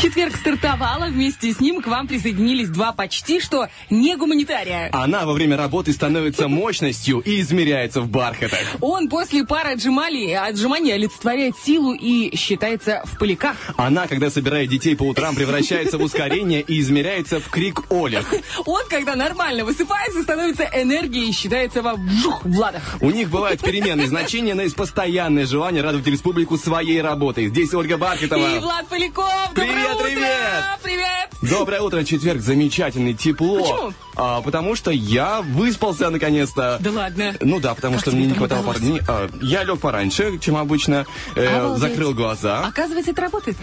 Четверг стартовала, вместе с ним к вам присоединились два почти что не гуманитария. Она во время работы становится мощностью и измеряется в бархатах. Он после пары отжиманий, отжиманий олицетворяет силу и считается в поляках. Она, когда собирает детей по утрам, превращается в ускорение и измеряется в крик Олег. Он, когда нормально высыпается, становится энергией и считается во вжух, в ладах. У них бывают переменные значения, но есть постоянное желание радовать республику своей работой. Здесь Ольга Бархатова. И Влад Поляков. Привет, Доброе утро! привет! Привет! Доброе утро, четверг, замечательный, тепло. Почему? А, потому что я выспался наконец-то. Да ладно. Ну да, потому Как что мне не хватало пары дней. А, я лег пораньше, чем обычно, э, закрыл глаза. Оказывается, это работает.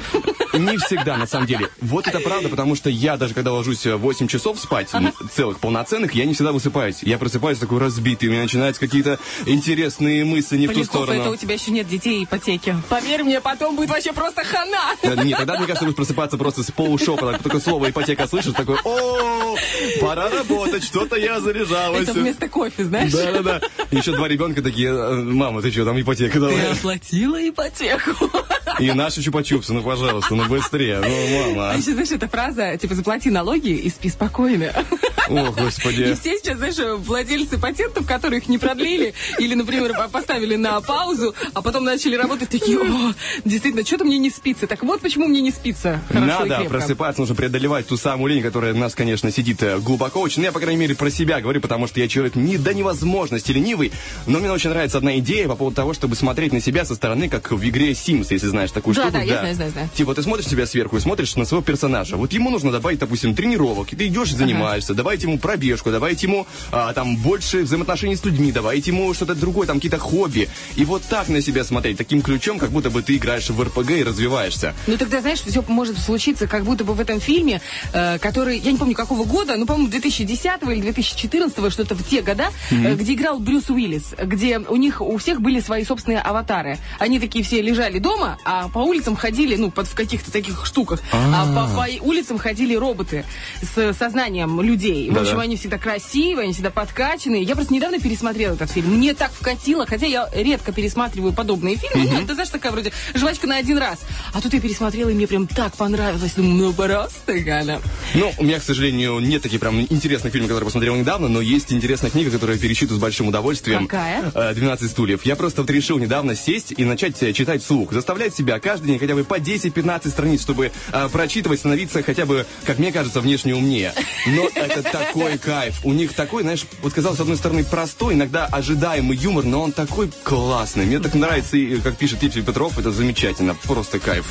Не всегда, на самом деле. Вот это правда, потому что я даже когда ложусь э, 8 часов спать, м, целых полноценных, я не всегда высыпаюсь. Я просыпаюсь такой разбитый, у меня начинаются какие-то интересные мысли не в ту Поляков, это у сторону. тебя еще нет детей и ипотеки. Поверь мне, потом будет вообще просто хана. Э, Нет, тогда, мне кажется, будешь просыпаться просто с полушепота, только слово ипотека слышишь, такой, о, пора работать, что-то я заряжалась. Это вместо кофе, знаешь? Да-да-да. Еще два ребенка такие, «Э, мама, ты что, там ипотека Ты давай. оплатила ипотеку. И наши чупа-чупсы, ну, пожалуйста, ну, быстрее, ну, мама. А еще, знаешь, эта фраза, типа, заплати налоги и спи спокойно. О, И господи. все сейчас, знаешь, владельцы патентов, которые их не продлили, или, например, по- поставили на паузу, а потом начали работать, такие, о, действительно, что-то мне не спится. Так вот, почему мне не спится и Надо просыпаться, нужно преодолевать ту самую лень, которая у нас, конечно, сидит э, глубоко очень. Ну, я, по крайней мере, про себя говорю, потому что я человек не до невозможности ленивый. Но мне очень нравится одна идея по поводу того, чтобы смотреть на себя со стороны, как в игре Sims, если знаешь такую Да, штуку. да, я знаю, знаю, знаю. Типа, ты смотришь себя сверху и смотришь на своего персонажа. Вот ему нужно добавить, допустим, тренировок, и ты идешь и занимаешься. Добавить ему пробежку, добавить ему а, там больше взаимоотношений с людьми, добавить ему что-то другое, там какие-то хобби. И вот так на себя смотреть, таким ключом, как будто бы ты играешь в РПГ и развиваешься. Ну тогда, знаешь, все может случиться, как будто бы в этом фильме, э, который, я не помню какого года, ну, по-моему, 2010 или 2014, что-то в те года, э, где играл Брюс Уиллис, где у них у всех были свои собственные аватары. Они такие все лежали дома, а по улицам ходили, ну, под, в каких-то таких штуках, а, по, по улицам ходили роботы с сознанием людей. В общем, они всегда красивые, они всегда подкачанные. Я просто недавно пересмотрела этот фильм. Мне так вкатило, хотя я редко пересматриваю подобные фильмы. Ну, ты знаешь, такая вроде жвачка на один раз. А тут я пересмотрела, и мне прям так понравилось. Думаю, ну просто, Галя. Ну, у меня, к сожалению, нет таких прям интересных фильмов, которые посмотрел недавно, но есть интересная книга, которую я перечитываю с большим удовольствием. Какая? Э, «12 стульев». Я просто вот решил недавно сесть и начать э, читать вслух. Заставлять себя каждый день хотя бы по 10-15 страниц, чтобы э, прочитывать, становиться хотя бы, как мне кажется, внешне умнее. Но это такой кайф. У них такой, знаешь, вот казалось, с одной стороны, простой, иногда ожидаемый юмор, но он такой классный. Мне так нравится, и, как пишет Типси Петров, это замечательно. Просто кайф.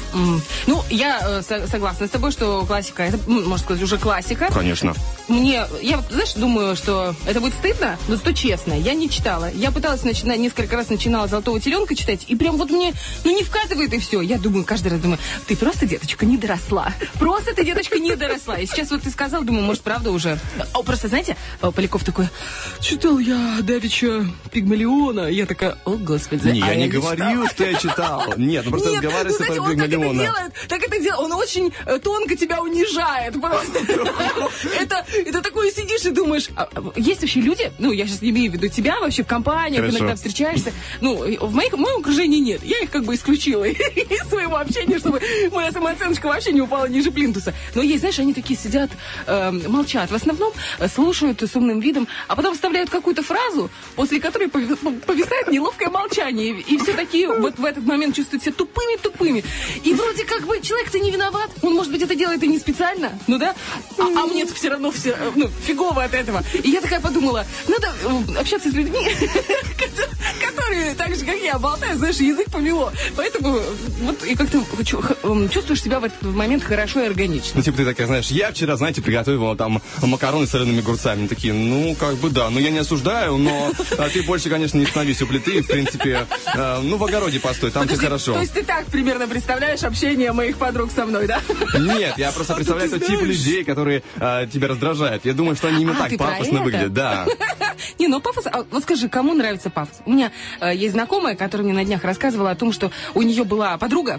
Ну, я со- согласна с тобой, что классика, это, м, можно сказать, уже классика. Конечно. Мне, я, знаешь, думаю, что это будет стыдно, но зато честно. Я не читала. Я пыталась начинать, несколько раз начинала «Золотого теленка» читать, и прям вот мне, ну, не вкатывает и все. Я думаю, каждый раз думаю, ты просто, деточка, не доросла. Просто ты, деточка, не доросла. И сейчас вот ты сказал, думаю, может, правда уже. О, просто, знаете, э, Поляков такой, читал я Давича Пигмалиона. Я такая, о, господи. Не, а я не читала». говорил, что я читал. Нет, ну просто ну, разговаривается знаете, про он так это Пигмалиона. делает, так это делает, он очень э, тонко тебя унижает, просто. Это, это такое сидишь и думаешь, а, а, есть вообще люди, ну, я сейчас не имею в виду тебя вообще в компаниях, иногда встречаешься, ну, в, моих, в моем окружении нет, я их как бы исключила из своего общения, чтобы моя самооценочка вообще не упала ниже плинтуса. Но есть, знаешь, они такие сидят, э, молчат, в основном э, слушают с умным видом, а потом вставляют какую-то фразу, после которой пови- повисает неловкое молчание, и, и все такие вот в этот момент чувствуют себя тупыми-тупыми. И вроде как бы человек-то не виноват, он, может быть, это делает и не специально, ну да, а, а мне все равно все, э, ну, фигово от этого. И я такая подумала, надо э, общаться с людьми, которые так же, как я, болтают, знаешь, язык помело. Поэтому вот и как-то чувствуешь себя в этот момент хорошо и органично. Ну, типа ты такая, знаешь, я вчера, знаете, приготовила там макароны с солеными огурцами. Такие, ну, как бы да, ну я не осуждаю, но а ты больше, конечно, не становись у плиты, в принципе, э, ну, в огороде постой, там все хорошо. То есть ты так примерно представляешь общение моих подруг со мной, да? Нет, я просто а представляю тот тип людей, которые э, тебя раздражают. Я думаю, что они именно а, так пафосно выглядят, да. Не, ну пафос, а, вот скажи, кому нравится пафос? У меня э, есть знакомая, которая мне на днях рассказывала о том, что у нее была подруга,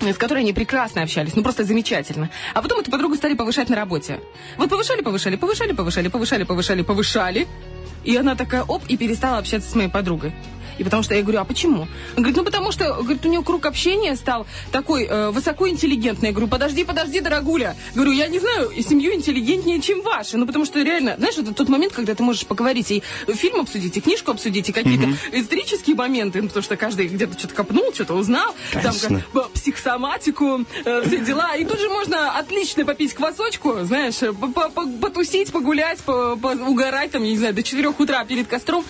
с которой они прекрасно общались, ну просто замечательно. А потом эту подругу стали повышать на работе. Вот повышали, повышали, повышали, повышали, повышали, повышали, повышали. И она такая, оп, и перестала общаться с моей подругой. И потому что я говорю, а почему? Он говорит, ну потому что, говорит, у нее круг общения стал такой э, высокоинтеллигентный. Я говорю, подожди, подожди, дорогуля. Говорю, я не знаю, семью интеллигентнее, чем ваша. Ну потому что реально, знаешь, это тот момент, когда ты можешь поговорить и фильм обсудить, и книжку обсудить, и какие-то mm исторические моменты, ну, потому что каждый где-то что-то копнул, что-то узнал, Конечно. там как, психосоматику, э, все дела. И тут же можно отлично попить квасочку, знаешь, потусить, погулять, угорать, там, я не знаю, до 4 утра перед костром.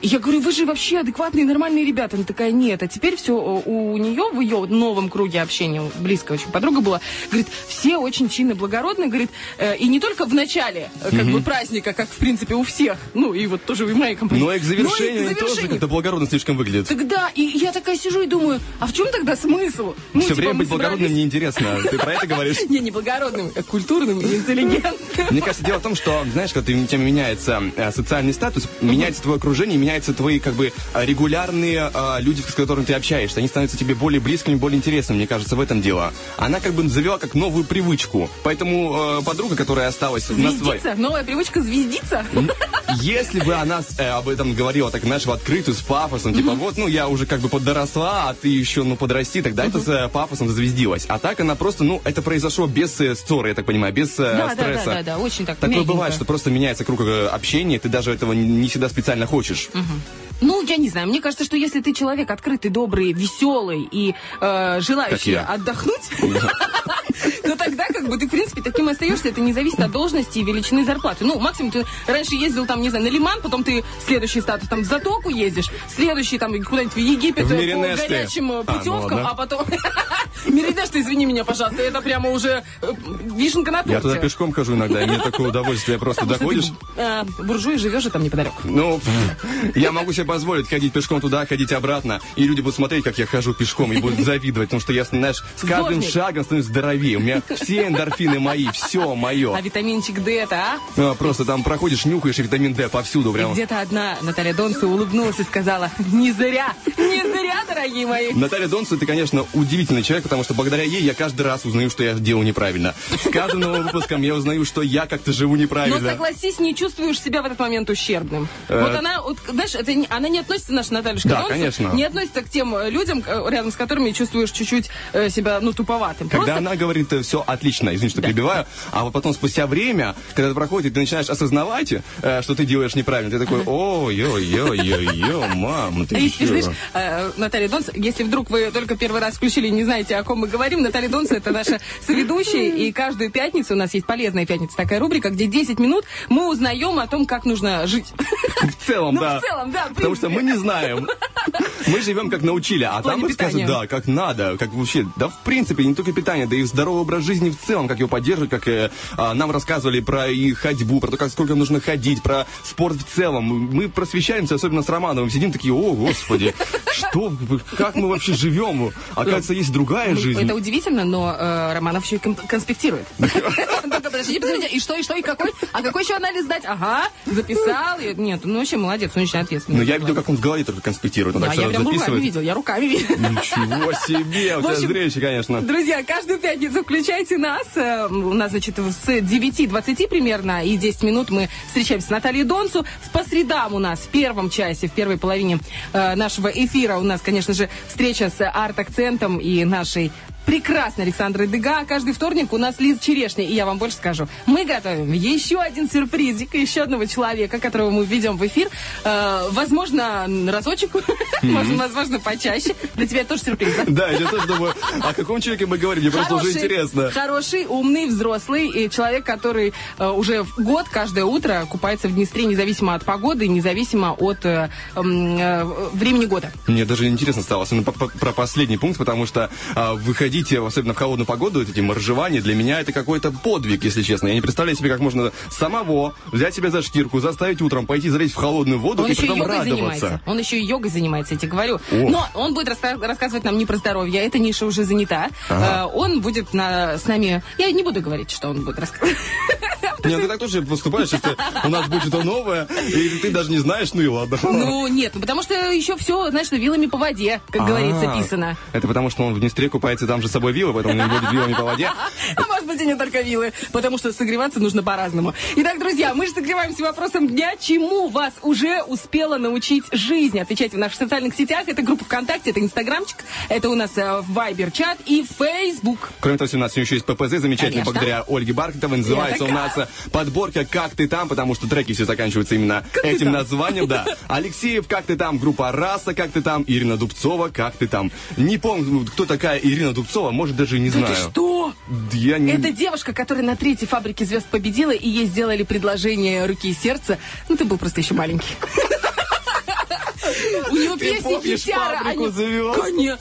И я говорю, вы же вообще адекватные, нормальные ребята. Она такая, нет. А теперь все у нее, в ее новом круге общения, близкая очень подруга была, говорит, все очень чинно благородные, говорит, э, и не только в начале э, как бы праздника, как в принципе у всех, ну и вот тоже в моей компании. Но и к завершению, но и к завершению. тоже как-то благородно слишком выглядит. Тогда, и я такая сижу и думаю, а в чем тогда смысл? Ну, все типа, время быть благородным неинтересно. Ты про это говоришь? Не, не благородным, а культурным и интеллигентным. Мне кажется, дело в том, что, знаешь, когда у тебя меняется э, социальный статус, меняется твое окружение, меняются твои как бы а, регулярные а, люди, с которыми ты общаешься. Они становятся тебе более близкими, более интересными, мне кажется, в этом дело. Она как бы завела как новую привычку. Поэтому э, подруга, которая осталась звездиться? на. Новая привычка звездиться? Если бы она э, об этом говорила так, знаешь, в открытую, с пафосом, типа, вот, ну, я уже как бы подросла, а ты еще, ну, подрасти, тогда это с э, пафосом зазвездилась. А так она просто, ну, это произошло без э, ссоры, я так понимаю, без э, да, стресса. Да, да, да, да, очень так Такое мягенько. бывает, что просто меняется круг э, общения, ты даже этого не всегда специально хочешь. Угу. Ну, я не знаю. Мне кажется, что если ты человек открытый, добрый, веселый и э, желающий отдохнуть, то тогда как бы ты, в принципе, таким и остаешься. Это не зависит от должности и величины зарплаты. Ну, максимум ты раньше ездил там, не знаю, на Лиман, потом ты следующий статус там в Затоку ездишь, следующий там куда-нибудь в Египет в по горячим э, путевкам, а, ну, а потом... Меридеш, ты извини меня, пожалуйста, это прямо уже э, вишенка на торте. Я туда пешком хожу иногда, и мне такое удовольствие. Просто доходишь... Э, буржуй живешь же там неподалеку. Ну, я могу себе позволить ходить пешком туда, ходить обратно, и люди будут смотреть, как я хожу пешком, и будут завидовать, потому что я, знаешь, с каждым шагом становлюсь здоровее. У меня все эндорфины мои, все мое. А витаминчик D это, а? а? Просто там проходишь, нюхаешь, и витамин D повсюду прямо. где-то одна Наталья Донцу улыбнулась и сказала, не зря, не зря, дорогие мои. Наталья Донцу, ты, конечно, удивительный человек, потому что благодаря ей я каждый раз узнаю, что я делаю неправильно. С каждым новым выпуском я узнаю, что я как-то живу неправильно. Но согласись, не чувствуешь себя в этот момент ущербным. Э... Вот она, вот, знаешь, это, она не относится, наша Натальюшка Да, конечно. Не относится к тем э, людям, э, рядом с которыми чувствуешь чуть-чуть э, себя, ну, туповатым. Когда Просто... она говорит, все отлично, извини, что да. перебиваю, а вот потом спустя время, когда это проходит, ты начинаешь осознавать, э, что ты делаешь неправильно, ты такой, ой-ой-ой-ой-ой, мам, ты и, знаешь, э, Наталья Донс, если вдруг вы только первый раз включили не знаете, о ком мы говорим, Наталья Донс это наша соведущая, и каждую пятницу у нас есть полезная пятница, такая рубрика, где 10 минут мы узнаем о том, как нужно жить. В целом, ну, да. в целом, да. Потому что мы не знаем. Мы живем как научили, а там рассказывают, да, как надо, как вообще, да, в принципе, не только питание, да и здоровый образ жизни в целом, как его поддерживать, как э, а, нам рассказывали про и ходьбу, про то, как сколько нужно ходить, про спорт в целом. Мы просвещаемся, особенно с Романовым, сидим такие, о, господи, что, как мы вообще живем? Оказывается, есть другая ну, жизнь. Это удивительно, но э, Романов еще и конспектирует. Подожди, подожди, и что, и что, и какой? А какой еще анализ дать? Ага, записал. Нет, ну вообще молодец, он очень ответственный. Ну я видел, как он в голове только конспектирует. Он так я прям руками видел, я руками видел. Ничего себе, у тебя зрелище, конечно. Друзья, каждую пятницу включайте нас. Э, у нас, значит, с 9.20 примерно и 10 минут мы встречаемся с Натальей Донцу. По средам у нас в первом часе, в первой половине э, нашего эфира у нас, конечно же, встреча с арт-акцентом и нашей прекрасной Александрой Дега. Каждый вторник у нас Лиза Черешня. И я вам больше скажу. Мы готовим еще один сюрпризик, еще одного человека, которого мы введем в эфир. Э, возможно, разочек, возможно, почаще. Для тебя тоже сюрприз, да? Да, я тоже думаю, о каком человеке мы говорим, мне просто уже интересно. Хороший, умный, взрослый и человек, который э, уже год каждое утро купается в Днестре, независимо от погоды, независимо от э, э, времени года. Мне даже интересно стало, особенно про последний пункт, потому что э, выходить, особенно в холодную погоду, эти моржевания, для меня это какой-то подвиг, если честно. Я не представляю себе, как можно самого взять себя за шкирку, заставить утром пойти залезть в холодную воду он и потом радоваться. Занимается. Он еще и йогой занимается, я тебе говорю. О. Но он будет раска- рассказывать нам не про здоровье, эта ниша уже занята. Ага. Э, он будет на, с нами... Я не буду говорить, что он будет рассказывать. Нет, ты так тоже поступаешь, если у нас будет что-то новое, и ты даже не знаешь, ну и ладно. Ну, нет, ну потому что еще все, знаешь, вилами по воде, как говорится, писано. Это потому, что он в Днестре купается, там же с собой вилы, поэтому он не будет вилами по воде. А может быть и не только вилы, потому что согреваться нужно по-разному. Итак, друзья, мы же согреваемся вопросом дня, чему вас уже успела научить жизнь. Отвечайте в наших социальных сетях. Это группа ВКонтакте, это Инстаграмчик, это у нас э, Вайбер-чат и Фейсбук. Кроме того, у нас еще есть ППЗ, замечательный, благодаря Ольге Бархатовой. Называется у нас подборка «Как ты там», потому что треки все заканчиваются именно как этим названием, да. Алексеев «Как ты там», группа «Раса», «Как ты там», Ирина Дубцова «Как ты там». Не помню, кто такая Ирина Дубцова, может, даже не знаю. Это что? Я не... Это девушка, которая на третьей фабрике звезд победила, и ей сделали предложение руки и сердца. Ну, ты был просто еще маленький. У него песни Петяра. Конечно.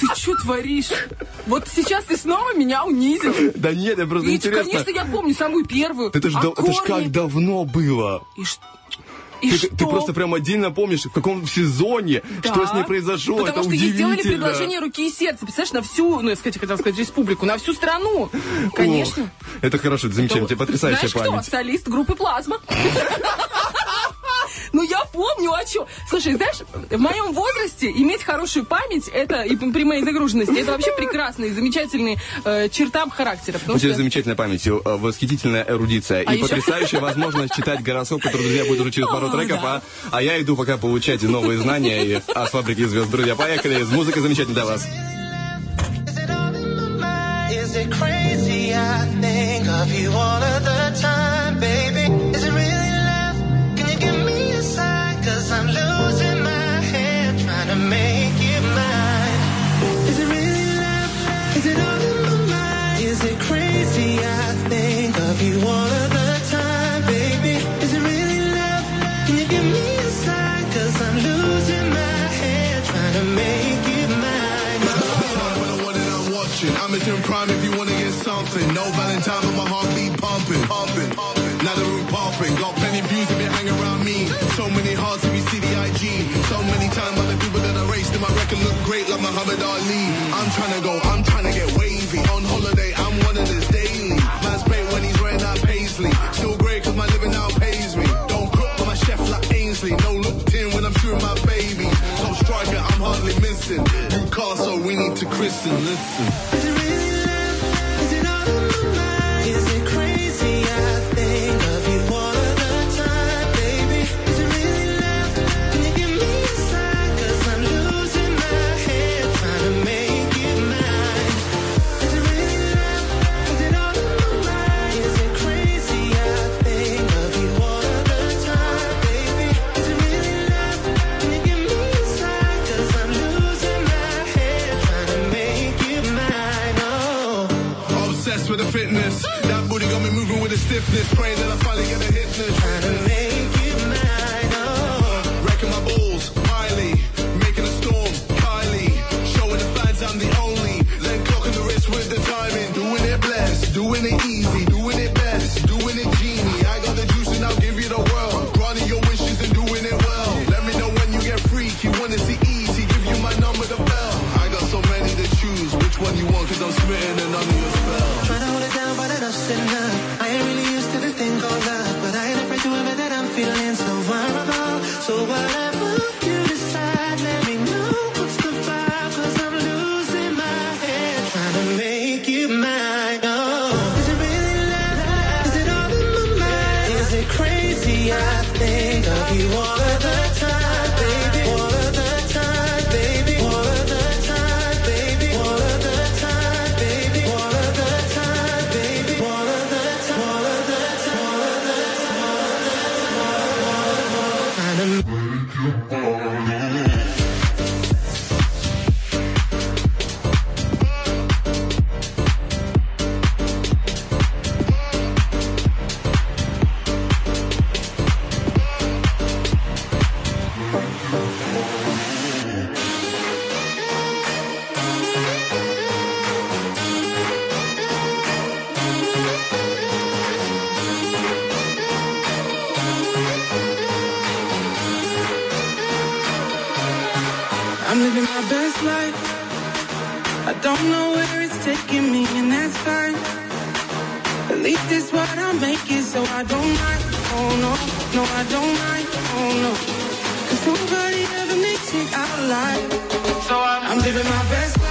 Ты что творишь? Вот сейчас ты снова меня унизил. Да нет, я просто Ведь, интересно. конечно, я помню самую первую. Это ж, а это ж как давно было. И что? И ты, ты просто прям отдельно помнишь, в каком сезоне, да. что с ней произошло. Потому это что ей сделали предложение руки и сердца. Представляешь, на всю, ну, я сказать, хотел сказать, республику, на всю страну. Конечно. Ох, это хорошо, это замечательно, это, потрясающая знаешь память. кто? Солист группы «Плазма». Ну, я помню, а что? Слушай, знаешь, в моем возрасте иметь хорошую память, это и при моей загруженности, это вообще прекрасный, замечательный э, черта характера. У тебя замечательная память, э, восхитительная эрудиция а и еще? потрясающая возможность читать гороскоп, который, друзья, будет уже через пару треков, а, а я иду пока получать новые знания и, а с фабрики звезд. Друзья, поехали. Музыка замечательная для вас. Is it crazy? I think of you all of the time, baby. I'm in prime if you wanna get something. No Valentine, but my heart beat pumping, pumping, pumping. Now the room pumping. Got plenty views if you hang around me. So many hearts if you see the IG. So many times by the people that I raced and my record look great like Muhammad Ali. I'm trying to go, I'm trying to get wavy. On holiday, I'm one of this daily. Man's paid when he's wearing that paisley. Still great cause my living now pays me. Don't cook for my chef like Ainsley. No looked in when I'm shooting my baby. Top striker, I'm hardly missing. Newcastle, we need to christen, listen. this train that I finally get don't know where it's taking me, and that's fine. At least it's what I make it, so I don't mind. Oh no, no, I don't mind. Oh no, cause nobody ever makes it out alive. So I'm, I'm living my best life.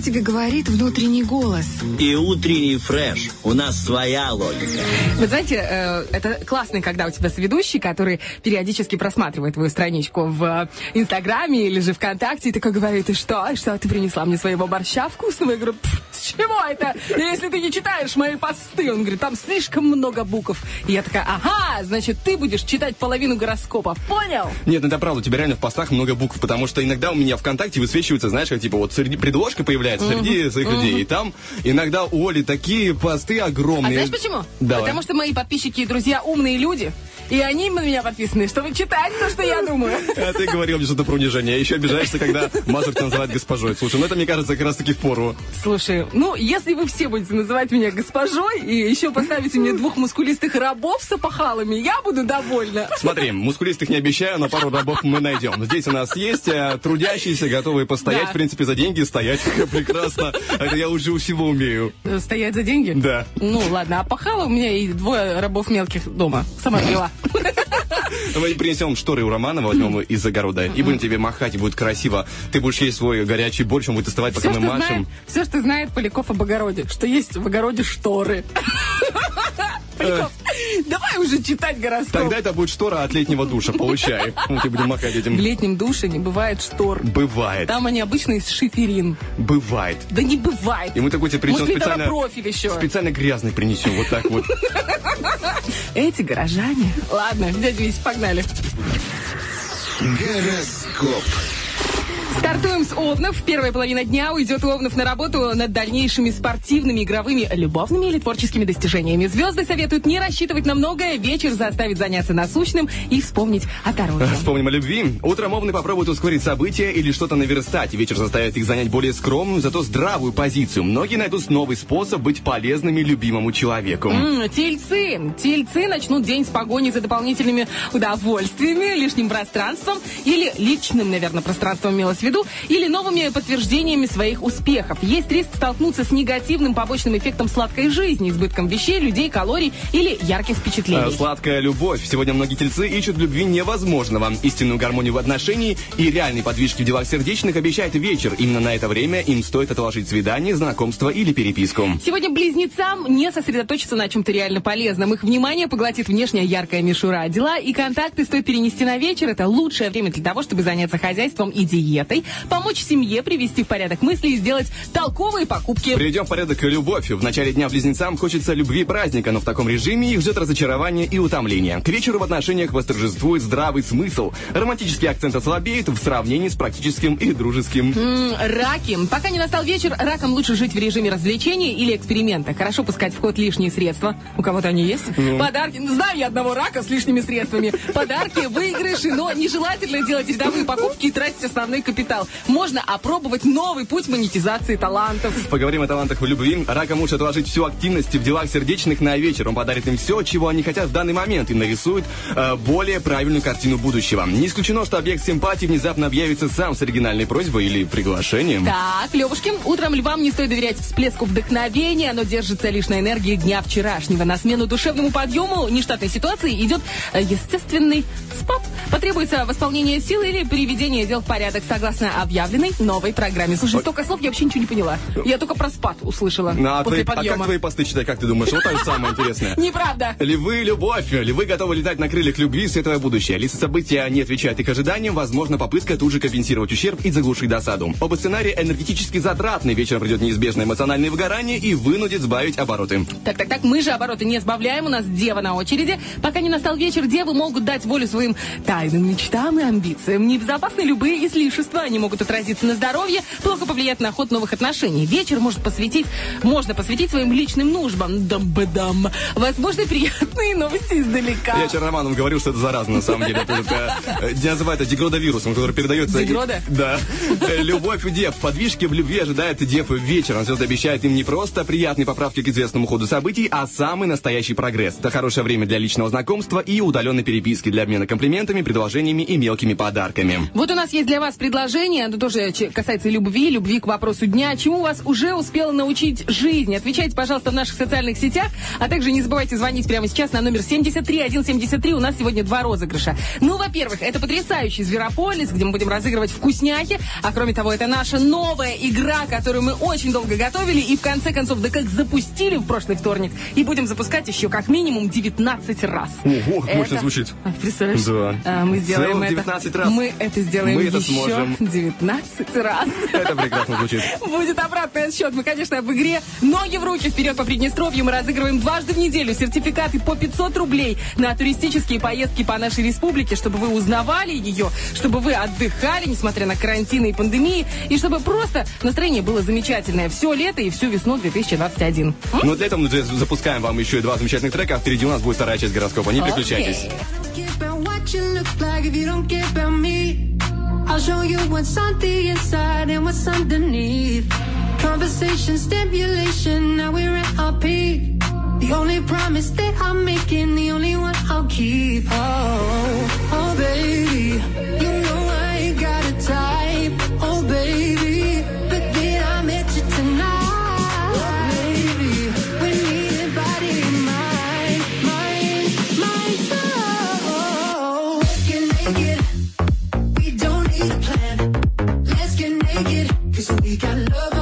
Тебе говорит внутренний голос. И утренний фреш. У нас своя логика. Вы знаете, э, это классно, когда у тебя соведущий, который периодически просматривает твою страничку в э, Инстаграме или же ВКонтакте, и такой говорит, и что? Что, ты принесла мне своего борща вкусного? Я говорю, «Пф, с чего это? Если ты не читаешь мои посты. Он говорит, там слишком много букв. И я такая, ага, значит, ты будешь читать половину гороскопа. Понял? Нет, ну это правда, у тебя реально в постах много букв, потому что иногда у меня ВКонтакте высвечивается, знаешь, как типа вот среди предложка появляется среди своих людей, и там иногда у Оли такие посты А огромные. знаешь почему? Давай. Потому что мои подписчики и друзья умные люди. И они на меня подписаны, чтобы читать то, что я думаю. А ты говорил мне что-то про унижение. Еще обижаешься, когда Мазур тебя называет госпожой. Слушай, ну это, мне кажется, как раз таки в пору. Слушай, ну, если вы все будете называть меня госпожой и еще поставите мне двух мускулистых рабов с опахалами, я буду довольна. Смотри, мускулистых не обещаю, но пару рабов мы найдем. Здесь у нас есть э, трудящиеся, готовые постоять, Да. в принципе, за деньги, стоять прекрасно. Это я уже у всего умею. Стоять за деньги? Да. Ну, ладно, опахала у меня и двое рабов мелких дома. Сама пила. Мы принесем шторы у Романа, возьмем из огорода, и будем тебе махать, и будет красиво. Ты будешь есть свой горячий борщ, он будет остывать, пока мы машем. все, что знает Поляков об огороде, что есть в огороде шторы. Поляков, давай уже читать гороскоп. Тогда это будет штора от летнего душа, получай. Мы тебе будем махать В этим. летнем душе не бывает штор. Бывает, Там они обычно из шиферин. бывает. Да не бывает. И мы такой тебе принесем специально... профиль еще. Специально грязный принесем, вот так вот. Эти горожане. Ладно, дядя Вись, погнали. Гороскоп. Стартуем с Овнов. Первая половина дня уйдет Овнов на работу над дальнейшими спортивными, игровыми, любовными или творческими достижениями. Звезды советуют не рассчитывать на многое, вечер заставит заняться насущным и вспомнить о дороге. Вспомним о любви. Утром овны попробуют ускорить события или что-то наверстать. Вечер заставит их занять более скромную, зато здравую позицию. Многие найдут новый способ быть полезными любимому человеку. М, Тельцы. Тельцы начнут день с погони за дополнительными удовольствиями, лишним пространством или личным, наверное, пространством в виду, или новыми подтверждениями своих успехов. Есть риск столкнуться с негативным побочным эффектом сладкой жизни, избытком вещей, людей, калорий или ярких Э, впечатлений. Сладкая любовь. Сегодня многие тельцы ищут любви невозможного. Истинную гармонию в отношении и реальные подвижки в делах сердечных обещает вечер. Именно на это время им стоит отложить свидание, знакомство или переписку. Сегодня близнецам не сосредоточиться на чем-то реально полезном. Их внимание поглотит внешняя яркая мишура. Дела и контакты стоит перенести на вечер. Это лучшее время для того, чтобы заняться хозяйством и диетой, помочь семье привести в порядок мысли и сделать толковые покупки. Приведем в порядок любовь. В начале дня близнецам хочется любви и праздника, но в таком режиме их ждет разочарование и утомление. К вечеру в отношениях восторжествует здравый смысл. Романтические акценты ослабеют в сравнении с практическим и дружеским. М, Раки. Пока не настал вечер, ракам лучше жить в режиме развлечений или эксперимента. Хорошо пускать в ход лишние средства. У кого-то они есть? Подарки. Знаю я одного рака с лишними средствами. Подарки, выигрыши, но нежелательно делать рядовые покупки и тратить основной капитал. Можно опробовать новый путь монетизации талантов. Поговорим о талантах в любви. Ракам лучше отложить всю активность в делах сердечных на вечер. Он подарит им все, чего они хотят в данный момент и нарисует э, более правильную картину будущего. Не исключено, что объект симпатии внезапно объявится сам с оригинальной просьбой или приглашением. Так, Левушки, утром львам не стоит доверять всплеску вдохновения, оно держится лишь на энергии дня вчерашнего. На смену душевному подъему нештатной ситуации идет э, естественный спад. Потребуется восполнение сил или приведение дел в порядок согласно объявленной новой программе. Слушай, столько слов я вообще ничего не поняла. Я только про спад услышала Ну, а, после твои- а подъема. как твои посты читай, как ты думаешь? Вот это самое интересное. Неправда. Львы, любовь. Львы готовы летать на крыльях любви светлое будущее. Если события не отвечают их ожиданиям, возможно попытка тут же компенсировать ущерб и заглушить досаду. Оба сценария энергетически затратны. Вечером придет неизбежное эмоциональное выгорание и вынудит сбавить обороты. Так, так, так, мы же обороты не сбавляем, у нас дева на очереди. Пока не настал вечер, девы могут дать волю своим тайным мечтам и амбициям. Небезопасны любые излишества, они могут отразиться на здоровье, плохо повлиять на ход новых отношений. Вечер может посвятить, можно посвятить своим личным нуждам. Дам-бадам. Возможно, приятные новости издалека. Я вчера Романом говорил, что это заразно, на самом деле. Это, э, я называю это дегродовирусом, который передается... Дегрода? Да. Э, Любовь у дев. Подвижки в любви ожидает дев вечером. Звезды обещают им не просто приятные поправки к известному ходу событий, а самый настоящий прогресс. Это хорошее время для личного знакомства и удаленной переписки для обмена комплиментами, предложениями и мелкими подарками. Вот у нас есть для вас предложение, оно тоже касается любви, любви к вопросу дня. Чему вас уже успела научить жизнь? Отвечайте, пожалуйста, в наших социальных сетях, а также не забывайте звонить прямо сейчас на номер 73173. У нас сегодня два розыгрыша. Ну, во-первых, это потрясающий Зверополис, где мы будем разыгрывать вкусняхи, а кроме того, это наша новая игра, которую мы очень долго готовили и в конце концов, да как запустили в прошлый вторник, и будем запускать еще как минимум 19 раз. Ого, как мощно Это- звучит. Представляешь? Да. А, мы сделаем Целых это. 19 раз. Мы это сделаем Мы это еще сможем. 19 раз. Это прекрасно звучит. Будет обратный отсчет. Мы, конечно, в игре «Ноги в руки» вперед по Приднестровью. Мы разыгрываем дважды в неделю сертификаты по 500 рублей на туристические поездки по нашей республике, чтобы вы узнавали ее, чтобы вы отдыхали, несмотря на карантины и пандемии, и чтобы просто настроение было замечательное все лето и всю весну 2021. М? Но для этого мы запускаем вам еще и два замечательных трека. Впереди у нас будет вторая часть гороскопа. Не переключайтесь. I'll show you what's on the inside and what's underneath. Conversation, stimulation, now we're at our peak. The only promise that I'm making, the only one I'll keep. Oh, oh, baby, you know. take it, cause we got love.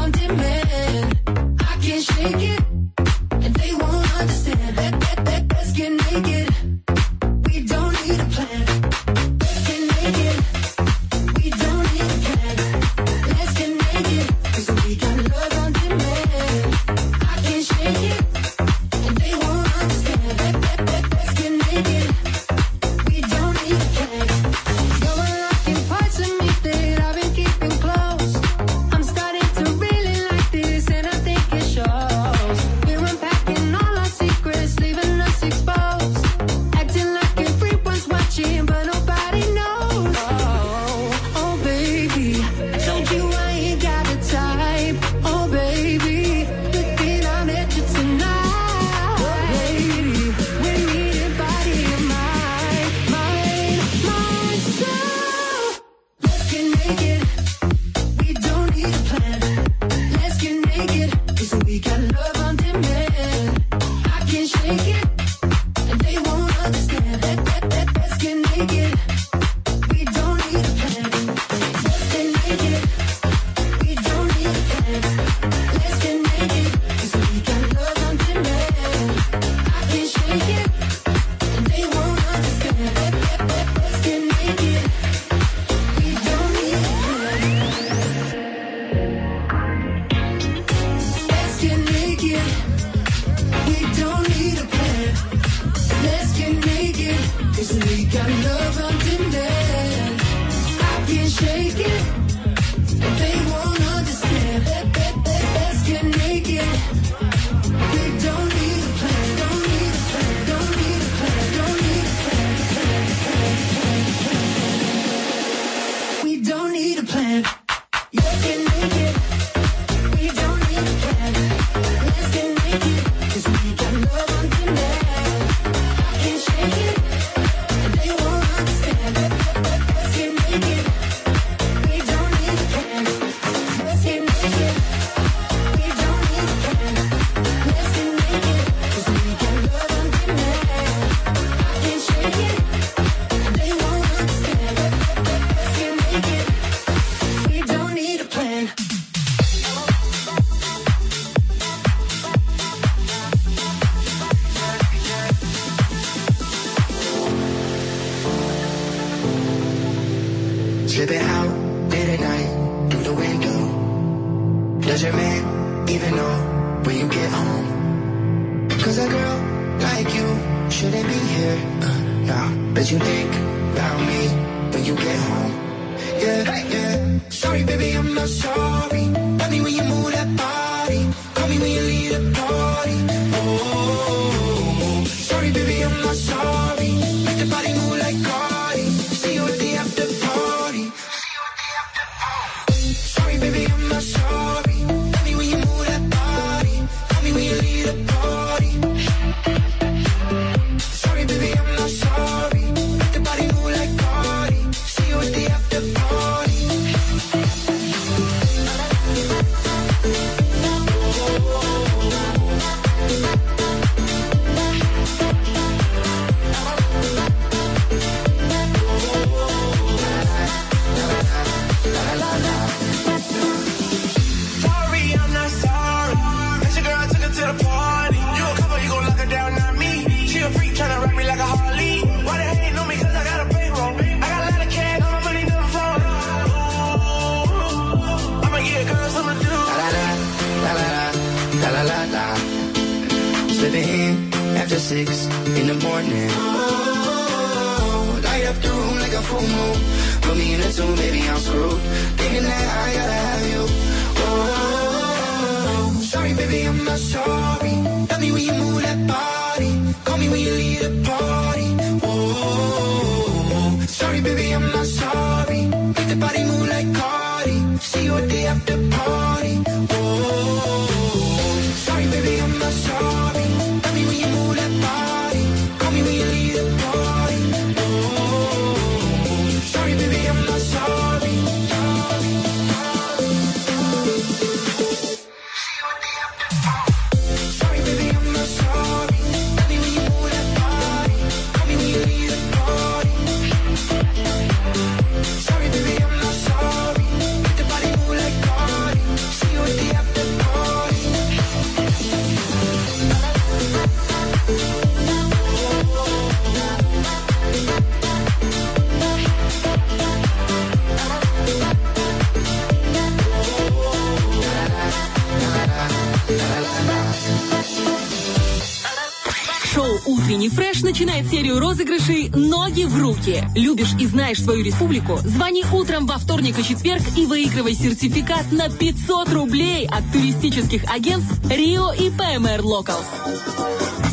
начинает серию розыгрышей «Ноги в руки». Любишь и знаешь свою республику? Звони утром во вторник и четверг и выигрывай сертификат на 500 рублей от туристических агентств «Рио» и «ПМР Локалс».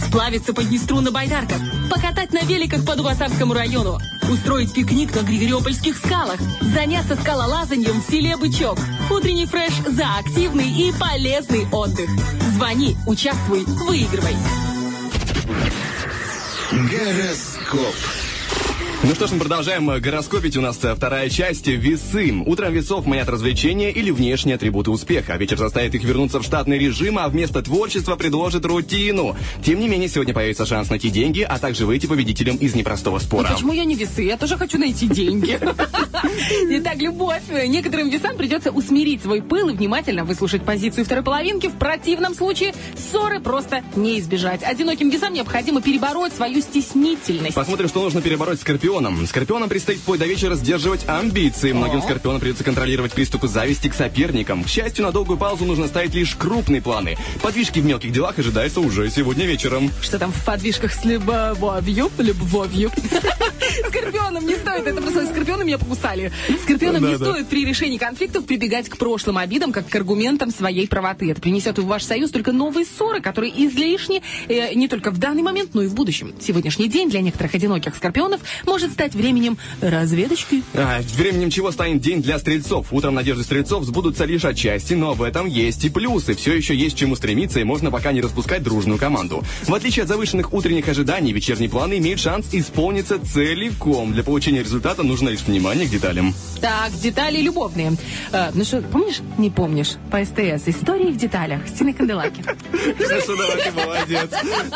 Сплавиться по Днестру на байдарках, покатать на великах по Дугасавскому району, устроить пикник на Григориопольских скалах, заняться скалолазанием в селе Бычок. Утренний фреш за активный и полезный отдых. Звони, участвуй, выигрывай. Гороскоп. Ну что ж, мы продолжаем э, гороскопить. У нас э, вторая часть – весы. Утром весов манят развлечения или внешние атрибуты успеха. А вечер заставит их вернуться в штатный режим, а вместо творчества предложит рутину. Тем не менее, сегодня появится шанс найти деньги, а также выйти победителем из непростого спора. Ну, почему я не весы? Я тоже хочу найти деньги. Итак, любовь. Некоторым весам придется усмирить свой пыл и внимательно выслушать позицию второй половинки. В противном случае ссоры просто не избежать. Одиноким весам необходимо перебороть свою стеснительность. Посмотрим, что нужно перебороть скорпионом. Скорпионам предстоит вплоть до вечера сдерживать амбиции. Многим скорпионам придется контролировать приступы зависти к соперникам. К счастью, на долгую паузу нужно ставить лишь крупные планы. Подвижки в мелких делах ожидаются уже сегодня вечером. Что там в подвижках с любовью? Любовью. Скорпионам не стоит, это просто скорпионы меня покусали. Скорпионам да, не да. стоит при решении конфликтов прибегать к прошлым обидам как к аргументам своей правоты. Это принесет в ваш союз только новые ссоры, которые излишни э, не только в данный момент, но и в будущем. Сегодняшний день для некоторых одиноких скорпионов может стать временем разведочки. А, временем чего станет день для стрельцов? Утром надежды стрельцов сбудутся лишь отчасти, но в этом есть и плюсы. Все еще есть чему стремиться, и можно пока не распускать дружную команду. В отличие от завышенных утренних ожиданий, вечерний план имеет шанс исполниться цель целиком. Для получения результата нужно лишь внимание к деталям. Так, детали любовные. Э, ну что, помнишь? Не помнишь. По СТС. Истории в деталях. Стены Канделаки. Хорошо, давай, ты молодец.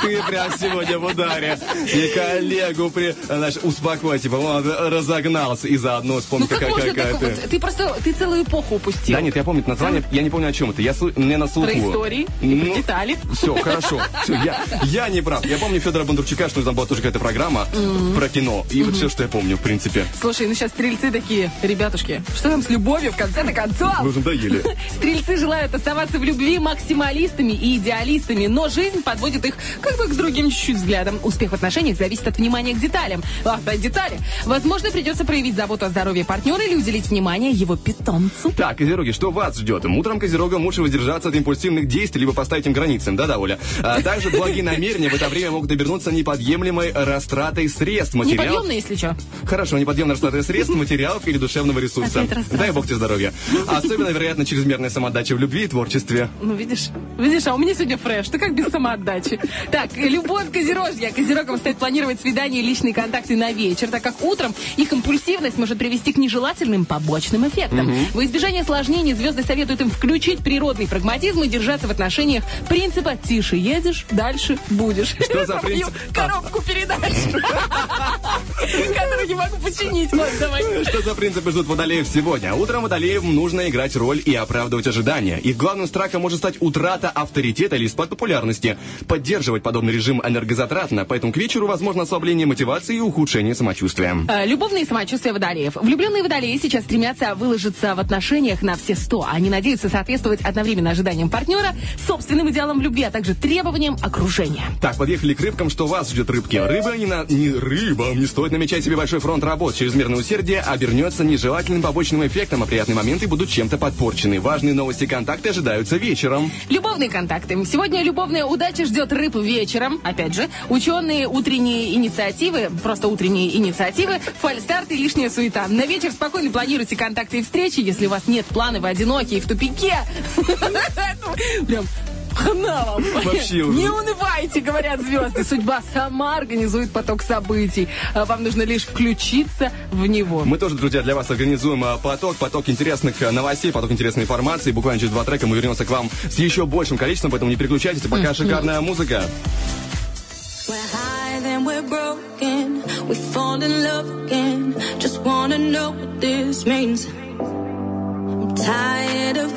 Ты прям сегодня в ударе. И коллегу при... Знаешь, успокой, типа, он разогнался. И заодно вспомни, Ну как какая, можно какая такое? ты. Ты просто, ты целую эпоху упустил. Да нет, я помню название, я не помню о чем это. Я слы- мне на слуху. Про истории про детали. Все, хорошо. Всё, я, я не прав. Я помню Федора Бондарчука, что там была тоже какая-то программа про кино. И вот все, что я помню, в принципе. Слушай, ну сейчас стрельцы такие, ребятушки, что там с любовью в конце-то концов? Вы уже надоели. Стрельцы желают оставаться в любви максималистами и идеалистами, но жизнь подводит их как бы к другим чуть-чуть взглядам. Успех в отношениях зависит от внимания к деталям. Ах, да, детали. Возможно, придется проявить заботу о здоровье партнера или уделить внимание его питомцу. Так, Козероги, что вас ждет? Утром Козерогам лучше воздержаться от импульсивных действий, либо поставить им границы. Да-да, Оля. А также благие намерения в это время могут обернуться неподъемлемой растратой средств, материалов. Неподъемно, если что. Хорошо, неподъемная растрата средств, материалов или душевного ресурса. Дай бог тебе здоровья. Особенно, вероятно, чрезмерная самоотдача в любви и творчестве. Ну, видишь? Видишь, а у меня сегодня фреш. Ты как без самоотдачи. Так, любовь козерожья. Козерогам стоит планировать свидания и личные контакты на вечер, так как утром их импульсивность может привести к нежелательным побочным эффектам. Во избежание осложнений звезды советуют им включить природный прагматизм и держаться в отношениях принципа «тише едешь, дальше будешь». Что за принцип? коробку передач, которую не могу починить. Ладно, давай. Что за принципы ждут водолеев сегодня? Утром водолеям нужно играть роль и оправдывать ожидания. Их главным страхом может стать утрата авторитета или спад популярности. Поддерживать подобный режим энергозатратно, поэтому к вечеру возможно ослабление мотивации и ухудшение самочувствия. Э, Любовные самочувствия водолеев. Влюбленные водолеи сейчас стремятся выложиться в отношениях на все сто. Они надеются соответствовать одновременно ожиданиям партнера, собственным идеалам любви, а также требованиям окружения. Так, подъехали к рыбкам. Что вас ждет рыбки? Рыба не на... Не рыбам не стоит намечать себе большой фронт работ. Чрезмерное усердие обернется нежелательным побочным эффектом, а приятные моменты будут чем-то подпорчены. Важные новости контакты ожидаются вечером. Любовные контакты. Сегодня любовная удача ждет рыб вечером. Опять же, ученые утренние инициативы, просто утренние инициативы, фальстарт и лишняя суета. На вечер спокойно планируйте контакты и встречи. Если у вас нет плана, вы одиноки и в тупике. Прям хана вам. Вообще уже. Не унывайте, говорят звезды. Судьба сама организует поток событий. А Вам нужно лишь включиться в него. Мы тоже, друзья, для вас организуем а, поток, поток интересных а, новостей, поток интересной информации. Буквально через два трека мы вернемся к вам с еще большим количеством, поэтому не переключайтесь. Пока шикарная музыка. Then we're broken. We fall in love again. Just wanna know what this means. I'm tired of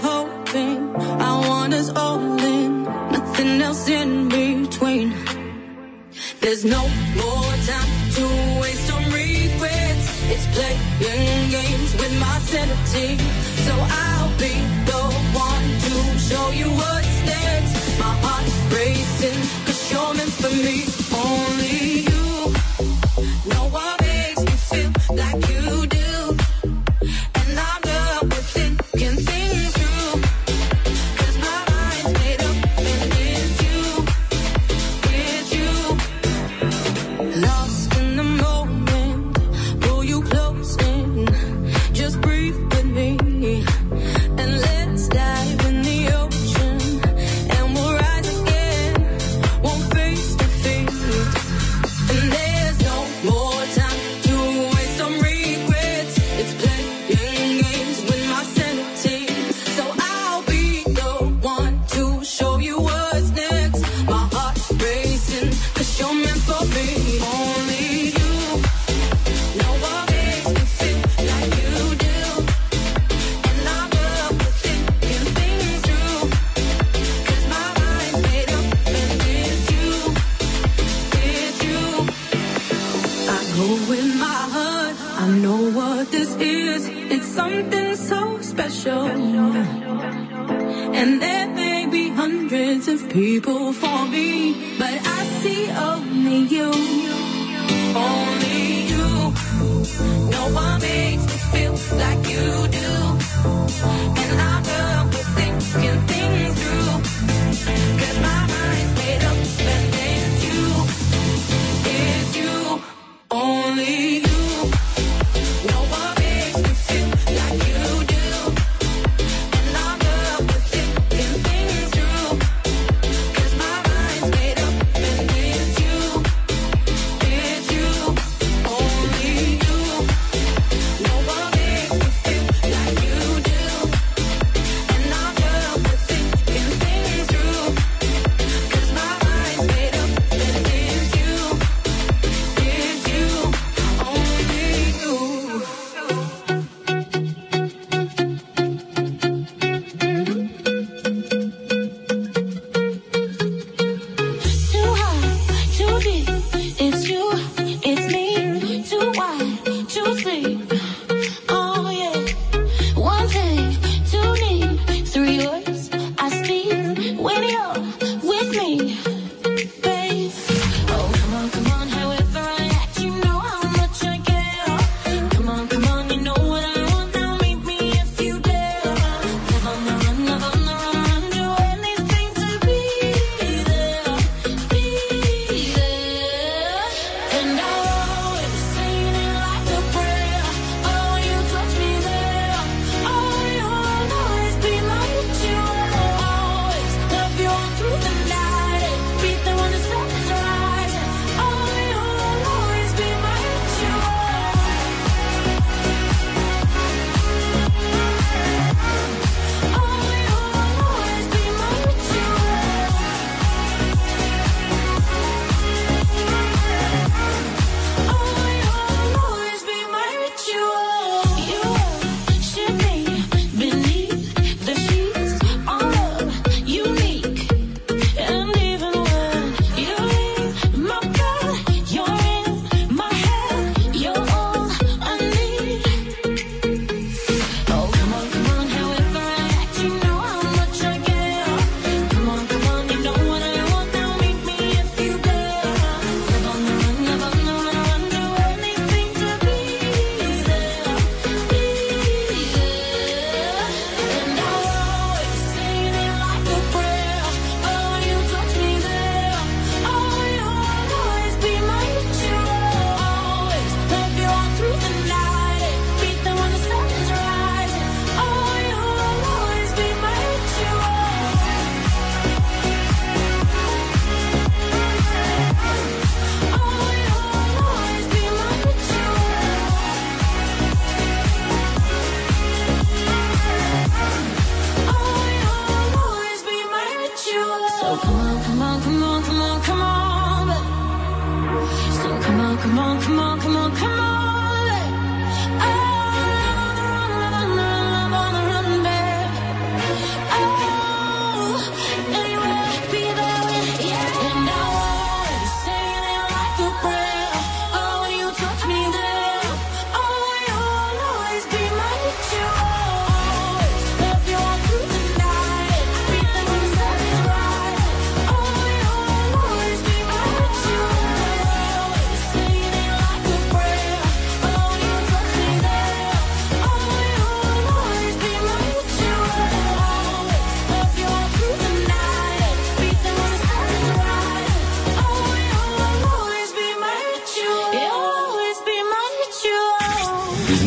hoping. I want us all in. Nothing else in between. There's no more time to waste on regrets. It's playing games with my sanity. So I'll be the one to show you what's next. My heart racing, cause you're meant for me. Only you know what makes me feel like you people for me, but I see only you, only you. No one makes.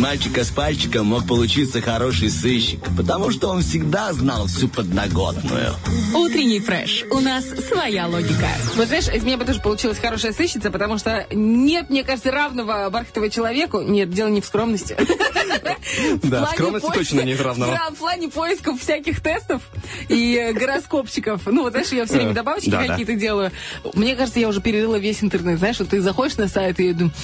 Мальчика с пальчиком мог получиться хороший сыщик, потому что он всегда знал всю подноготную. Утренний фреш. У нас своя логика. Вот знаешь, из меня бы тоже получилась хорошая сыщица, потому что нет, мне кажется, равного Бархатова человеку. Нет, дело не в скромности. Да, скромности точно нет равного. Да, в плане поисков всяких тестов и э, гороскопчиков. Ну, вот знаешь, я все время Э, добавочки какие-то делаю. Мне кажется, я уже перерыла весь интернет. Знаешь, вот ты заходишь на сайт и думаешь,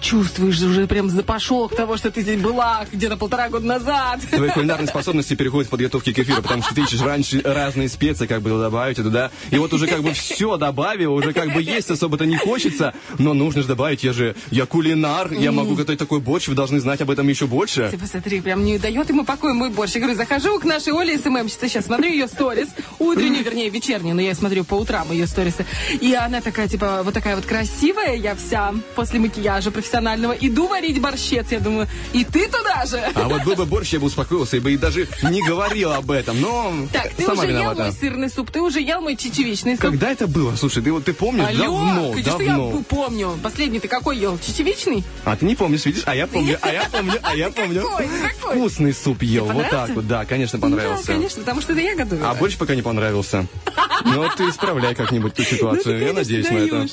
чувствуешь уже прям запашок того, что ты здесь была где-то полтора года назад. Твои кулинарные способности переходят в подготовке к эфиру, потому что ты ищешь раньше разные специи, как бы добавить туда. И вот уже как бы все добавил, уже как бы есть особо-то не хочется, но нужно же добавить, я же, я кулинар, я могу готовить такой борщ, вы должны знать об этом еще больше. Ты посмотри, прям не дает ему покоя мой борщ. Я говорю, захожу к нашей Оле СММщице, сейчас смотрю ее сторис, утреннюю, вернее, вечернюю, но я смотрю по утрам ее сторисы. И она такая, типа, вот такая вот красивая, я вся, после макияжа профессионального, иду варить борщец. Я думаю, и ты туда же? А вот был бы борщ, я бы успокоился и бы и даже не говорил об этом, но Так, ты сама уже ел виновата. мой сырный суп, ты уже ел мой чечевичный суп. Когда это было? Слушай, ты вот ты помнишь? Алло, давно, конечно, давно. я помню. Последний ты какой ел? Чечевичный? А ты не помнишь, видишь? А я помню, а я помню, а я помню. Какой? Какой? Вкусный суп ел, вот понравился? так вот, да, конечно, понравился. Да, конечно, потому что это я готовила. А борщ пока не понравился. Но ты исправляй как-нибудь ту ситуацию. Я надеюсь на это.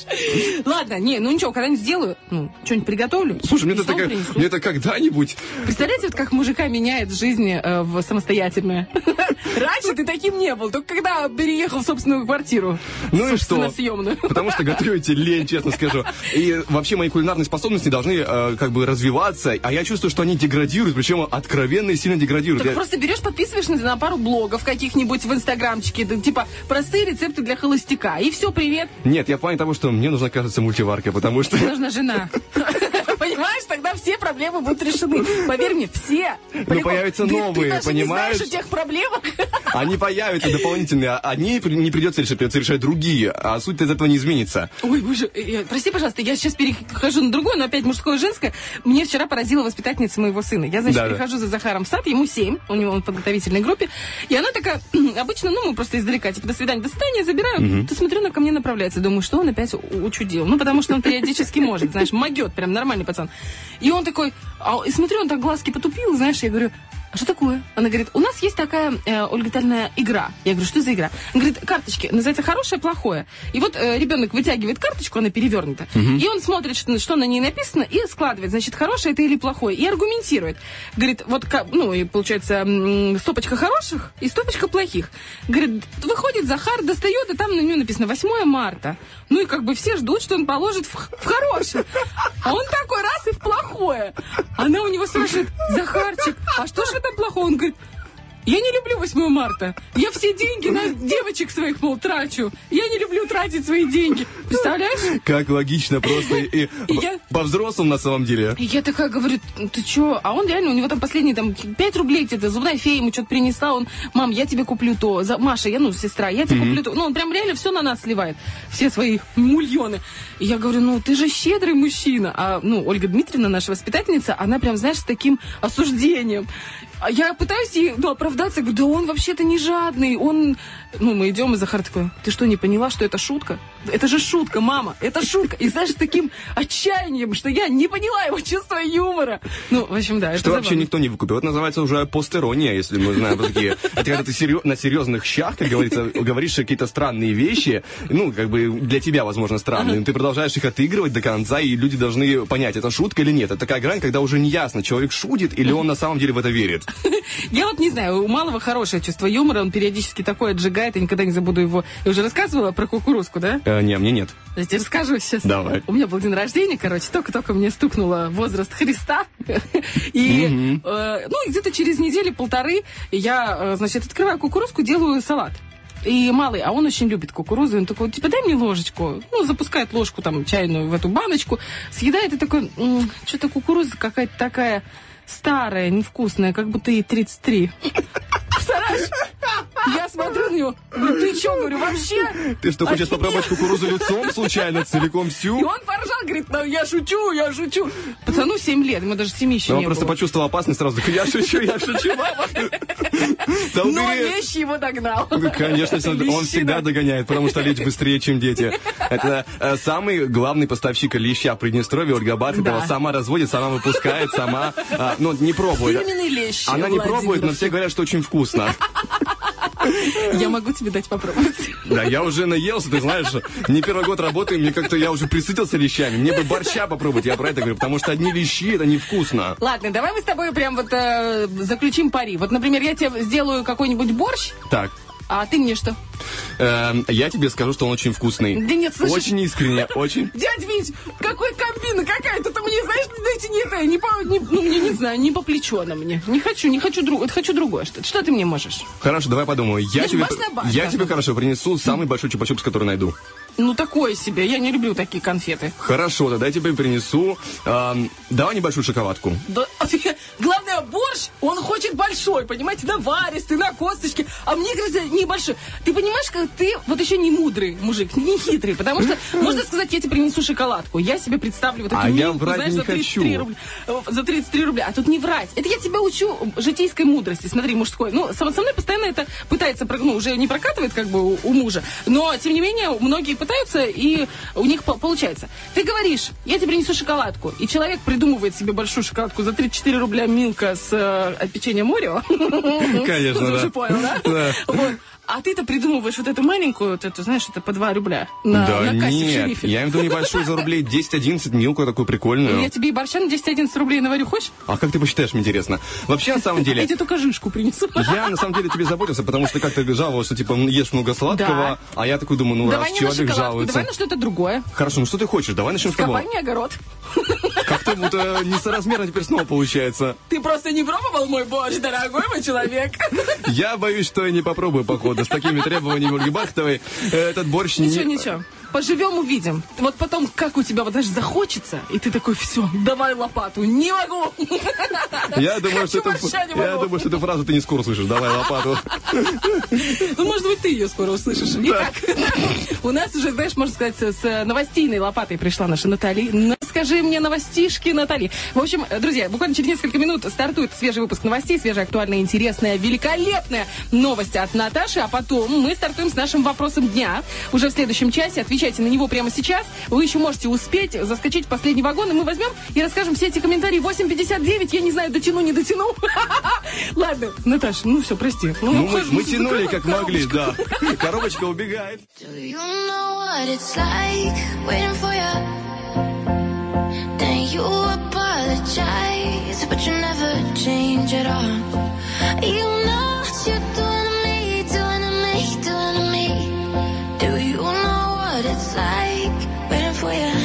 Ладно, не, ну ничего, когда-нибудь сделаю, ну, что-нибудь приготовлю. Слушай, мне это такая, принесу. мне это когда-нибудь. Представляете, вот как мужика меняет жизнь э, в самостоятельное? Раньше ты таким не был, только когда переехал в собственную квартиру. Ну и что? Съемную. Потому что готовите лень, честно скажу. И вообще мои кулинарные способности должны э, как бы развиваться, а я чувствую, что они деградируют, причем откровенно и сильно деградируют. Так Я- просто берешь, подписываешь на, на пару блогов каких-нибудь в инстаграмчике, типа простые рецепты для холостяка. И все, привет. Нет, я в плане того, что мне нужна, кажется, мультиварка, потому что... Мне нужна жена. Понимаешь, тогда все проблемы будут решены. Поверь мне, все. По-любому. появятся Ты- новые, ты понимаешь? не знаешь о тех проблемах. Они появятся дополнительные, а одни не придется решать, придется решать другие, а суть из этого не изменится. Ой, боже, э, э, прости, пожалуйста, я сейчас перехожу на другое, но опять мужское и женское. Мне вчера поразила воспитательница моего сына. Я, значит, прихожу за Захаром в сад, ему 7, у него он в подготовительной группе, и она такая, обычно, ну, мы просто издалека, типа, до свидания, до свидания, забираю. Ты смотрю, она ко мне направляется. Думаю, что он опять учудил. Ну, потому что он периодически может, знаешь, могет, прям нормальный пацан. И он такой, а, и смотрю, он так глазки потупил, знаешь, я говорю, а что такое? Она говорит, у нас есть такая, э, Ольга Витальевна, игра. Я говорю, что за игра? Она говорит, карточки, называется хорошее, плохое. И вот э, ребенок вытягивает карточку, она перевернута, и он смотрит, что, что на ней написано, и складывает, значит, хорошее это или плохое, и аргументирует. Говорит, вот, ну, и получается, стопочка хороших и стопочка плохих. Говорит, выходит Захар, достает, и там на нее написано 8 марта. Ну, и как бы все ждут, что он положит в, в хорошее. А он такой раз и в плохое. Она у него спрашивает, Захарчик, а что же это плохого? Он говорит, я не люблю 8 марта. Я все деньги на девочек своих, мол, трачу. Я не люблю тратить свои деньги. Представляешь? Как логично просто и, по-взрослому на самом деле. Я такая говорю, ты чё? А он реально, у него там последние там 5 рублей где-то, зубная фея ему что-то принесла, он, мам, я тебе куплю то, Маша, я, ну, сестра, я тебе куплю то. Ну, он прям реально все на нас сливает, все свои мульоны. И я говорю, ну, ты же щедрый мужчина. А, ну, Ольга Дмитриевна, наша воспитательница, она прям, знаешь, с таким осуждением. А я пытаюсь ей, ну, оправдаться, говорю, да он вообще-то не жадный, он... Ну, мы идем, и Захар такой, ты что, не поняла, что это шутка? Это же шутка, мама, это шутка. И знаешь, с таким отчаянием, что я не поняла его чувства юмора. Ну, в общем, да, Что вообще никто не выкупил. Это называется уже постерония, если мы знаем такие. Это когда ты на серьезных щах, как говорится, говоришь какие-то странные вещи, ну, как бы для тебя, возможно, странные, но ты продолжаешь их отыгрывать до конца, и люди должны понять, это шутка или нет. Это такая грань, когда уже не ясно, человек шутит или он на самом деле в это верит. Я вот не знаю, у Малого хорошее чувство юмора, он периодически такое отжигает, я никогда не забуду его. Я уже рассказывала про кукурузку, да? Э, не, мне нет. Я тебе расскажу сейчас. Давай. У меня был день рождения, короче, только-только мне стукнуло возраст Христа. И, э, ну, где-то через неделю-полторы я, э, значит, открываю кукурузку, делаю салат. И малый, а он очень любит кукурузу, он такой, типа, дай мне ложечку. Ну, запускает ложку там чайную в эту баночку, съедает и такой, «М, что-то кукуруза какая-то такая старая, невкусная, как будто ей 33. Представляешь? Я смотрю на него, говорю, ты что, говорю, вообще? Ты что, хочешь попробовать кукурузу лицом случайно, целиком И всю? он поржал, говорит, ну я шучу, я шучу. Пацану 7 лет, ему даже 7 еще Но он не просто было. почувствовал опасность сразу. такой, Я шучу, я шучу, мама. Но убери. лещ его догнал. Ну, Конечно, он всегда догоняет, потому что лечь быстрее, чем дети. Это э, самый главный поставщик леща в Приднестровье, Ольга Бархатова. Да. Сама разводит, сама выпускает, сама, а, ну, не пробует. Фирменный лещ. Она не пробует, но все говорят, что очень вкусно. Я могу тебе дать попробовать. Да, я уже наелся, ты знаешь, не первый год работаю, мне как-то я уже присытился лещами. Мне бы борща попробовать, я про это говорю, потому что одни лещи, это невкусно. Ладно, давай мы с тобой прям вот э, заключим пари. Вот, например, я тебе сделаю какой-нибудь борщ, Так, а ты мне что? эм, я тебе скажу, что он очень вкусный. Да нет, слушай. Очень искренне, очень. Дядь Вить, какой комбина какая-то, ты мне, знаешь, дайте не это, не по, не- ну, мне не знаю, не по плечу она мне. Не хочу, не хочу другое, хочу другое что-то. Что ты мне можешь? Хорошо, давай подумаю. Я тебе, я тебе хорошо принесу самый большой чупа-чупс, который найду. Ну, такое себе, я не люблю такие конфеты. Хорошо, тогда я тебе принесу. эм, давай небольшую шоколадку. Да, главное, борщ, он хочет большой, понимаете, наваристый, на косточке, а мне говорится небольшой. Ты понимаешь, как ты вот еще не мудрый мужик, не хитрый, потому что, можно сказать, я тебе принесу шоколадку, я себе представлю вот эту А я милку, врать знаешь, не за 33 хочу. рубля, э, за 33 рубля, а тут не врать. Это я тебя учу житейской мудрости, смотри, мужской. Ну, со, со мной постоянно это пытается, ну, уже не прокатывает как бы у, у мужа, но, тем не менее, многие пытаются, и у них по- получается. Ты говоришь, я тебе принесу шоколадку, и человек придумывает себе большую шоколадку за 34 рубля Милка с э, от печенья Морео. Конечно, да. уже понял, да? Да. Вот. А ты-то придумываешь вот эту маленькую, вот эту, знаешь, это по 2 рубля на, да на кассе в нет, шерифе. я имею в виду небольшую за рублей 10-11, милку такую прикольную. Я тебе и борща на 10-11 рублей наварю, хочешь? А как ты посчитаешь, мне интересно? Вообще, на самом Я деле, тебе только жишку принесу. я на самом деле тебе заботился, потому что как-то жаловалась, что типа ешь много сладкого, а я такой думаю, ну раз человек жалуется. давай на что-то другое. Хорошо, ну что ты хочешь? Давай начнем с того. Копай мне огород. Как-то будто несоразмерно теперь снова получается. Ты просто не пробовал мой борщ, дорогой мой человек. Я боюсь, что я не попробую, походу, с такими требованиями Ольги Бахтовой. Этот борщ Ничего, не... ничего. Поживем, увидим. Вот потом, как у тебя, вот знаешь, захочется, и ты такой, все, давай лопату. Не могу. Я думаю, что эту, я думаю, что эту фразу ты не скоро слышишь. Давай лопату. Ну, может быть, ты ее скоро услышишь. Итак, у нас уже, знаешь, можно сказать, с новостейной лопатой пришла наша Натали. Ну, Скажи мне новостишки, Натали. В общем, друзья, буквально через несколько минут стартует свежий выпуск новостей, свежая, актуальная, интересная, великолепная новость от Наташи, а потом мы стартуем с нашим вопросом дня. Уже в следующем часе. Отвечайте на него прямо сейчас. Вы еще можете успеть заскочить в последний вагон, и мы возьмем и расскажем все эти комментарии. 8.59, я не знаю, дотяну, не дотяну. Ладно, Наташа, ну все, прости. Ну, мы, хоть мы закрывай тянули как могли, да. Коробочка убегает. Do you you? You apologize, but you never change at all. You know what you're like waiting for you?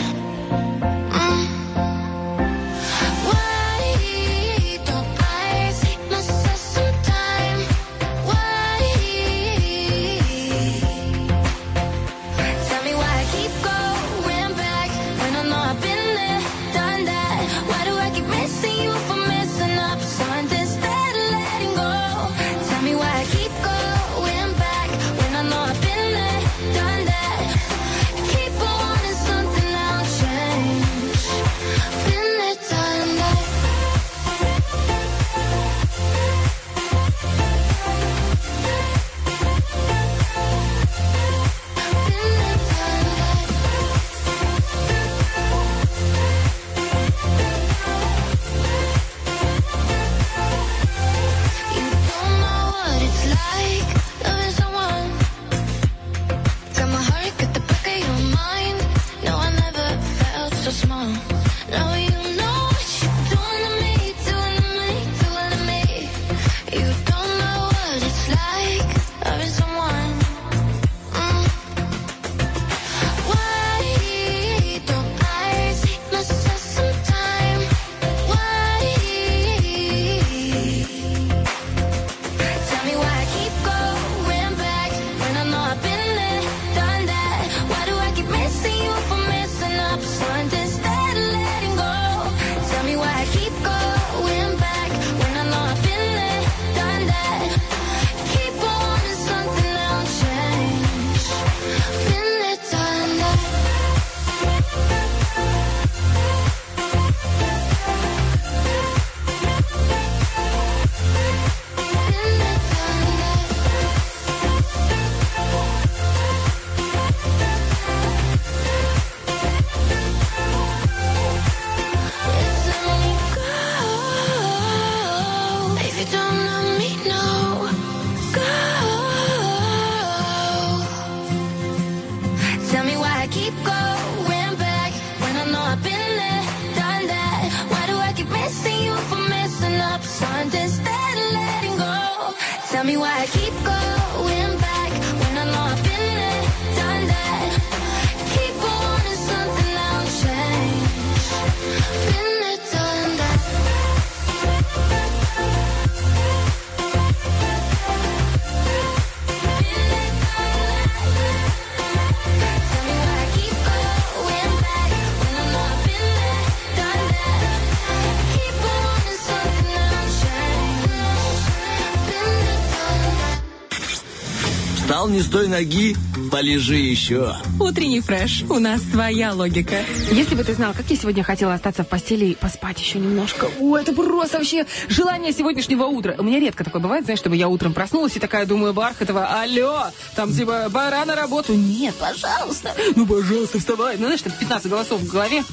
Не с той ноги, полежи еще. Утренний фреш. У нас своя логика. Если бы ты знал, как я сегодня хотела остаться в постели и поспать еще немножко. О, это просто вообще желание сегодняшнего утра. У меня редко такое бывает, знаешь, чтобы я утром проснулась и такая думаю, Бархатова, алло, там типа, пора на работу. Нет, пожалуйста. Ну, пожалуйста, вставай. Ну, знаешь, там 15 голосов в голове.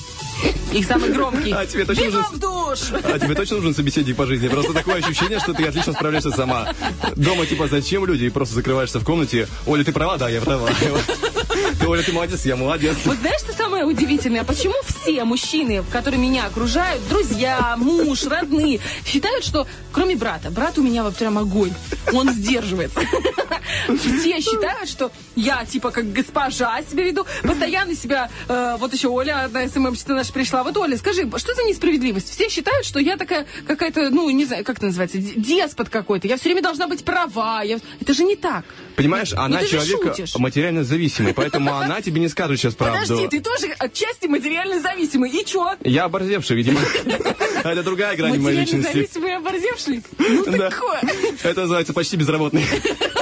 Их самый громкий. А тебе точно Бегом в душ! А тебе точно нужен собеседник по жизни? Просто такое ощущение, что ты отлично справляешься сама. Дома, типа, зачем люди? И просто закрываешься в комнате. Оля, ты права? Да, я права. Ты, Оля, ты молодец, я молодец. Вот знаешь, что самое удивительное? Почему все мужчины, которые меня окружают, друзья, муж, родные, считают, что кроме брата, брат у меня вот прям огонь, он сдерживается. Все считают, что я типа как госпожа себя веду, постоянно себя, э, вот еще Оля, одна СММщица наша пришла, вот Оля, скажи, что за несправедливость? Все считают, что я такая какая-то, ну, не знаю, как это называется, деспот какой-то, я все время должна быть права, я- это же не так. Понимаешь, она Ну, же человек материально зависимый, поэтому она тебе не скажет сейчас правду. Подожди, ты тоже отчасти материально зависимый, и чё? Я оборзевший, видимо. Это другая грань моей Материально личности. зависимый и оборзевший? Ну, такое. Это называется почти безработный.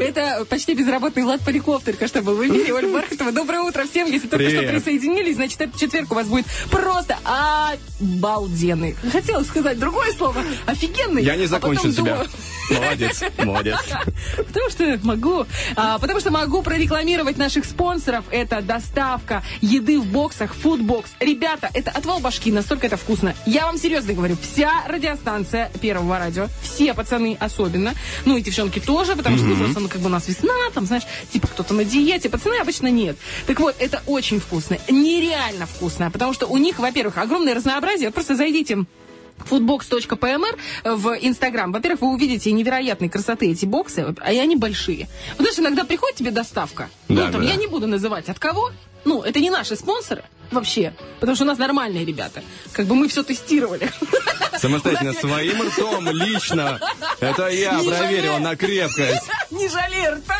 Это почти безработный Влад Поликоптер, что был в эфире. Оль Бархатова. Доброе утро всем. Если только что Привет. присоединились, значит, этот четверг у вас будет просто обалденный. Хотела сказать другое слово. Офигенный. Я не А закончил себя. думаю, Молодец, молодец. Потому что могу. А, потому что могу прорекламировать наших спонсоров. Это доставка еды в боксах, фудбокс. Ребята, это отвал башки, настолько это вкусно. Я вам серьезно говорю, вся радиостанция Первого радио, все пацаны особенно, ну и девчонки тоже, потому что ну, просто ну, как бы у нас весна, там, знаешь, типа кто-то на диете, пацаны обычно нет. Так вот, это очень вкусно, нереально вкусно, потому что у них, во-первых, огромное разнообразие. Просто зайдите foodbox.pmr в Инстаграм. Во-первых, вы увидите невероятной красоты эти боксы, а и они большие. Вот знаешь, иногда приходит тебе доставка. Да, ну, там, да. я не буду называть от кого. Ну, это не наши спонсоры вообще, потому что у нас нормальные ребята. Как бы мы все тестировали. Самостоятельно, своим ртом, лично. Это я Не проверил жалею. на крепкость. Не жалей рта.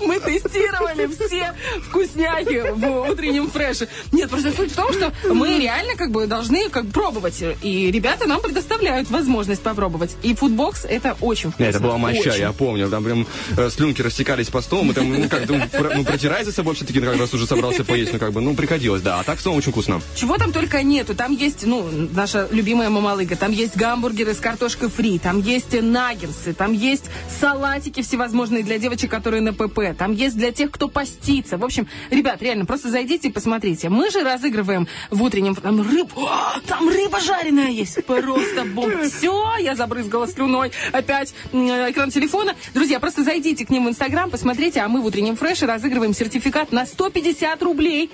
Мы тестировали все вкусняхи в утреннем фреше. Нет, просто суть в том, что мы реально как бы должны как бы пробовать. И ребята нам предоставляют возможность попробовать. И фудбокс это очень вкусно. Это была моща, Очень. я помню. Там прям э, слюнки растекались по столу. Мы там, ну, как, ну, про- ну, протирай за собой все-таки, как раз уже собрался поесть. Ну, как бы, ну, приходилось, да. А так, целом, очень вкусно. Чего там только нету. Там есть, ну, наша любимая мамалыга. Там есть гамбургеры с картошкой фри. Там есть наггетсы. Там есть салатики всевозможные для девочек, которые на ПП. Там есть для тех, кто постится. В общем, ребят, реально, просто зайдите и посмотрите. Мы же разыгрываем в утреннем... Там рыбу... Там рыба жареная есть. Просто бомба. Все, я забрызгала слюной. Опять экран телефона. Друзья, просто зайдите к ним в Инстаграм, посмотрите, а мы в утреннем фреше разыгрываем сертификат на 150 рублей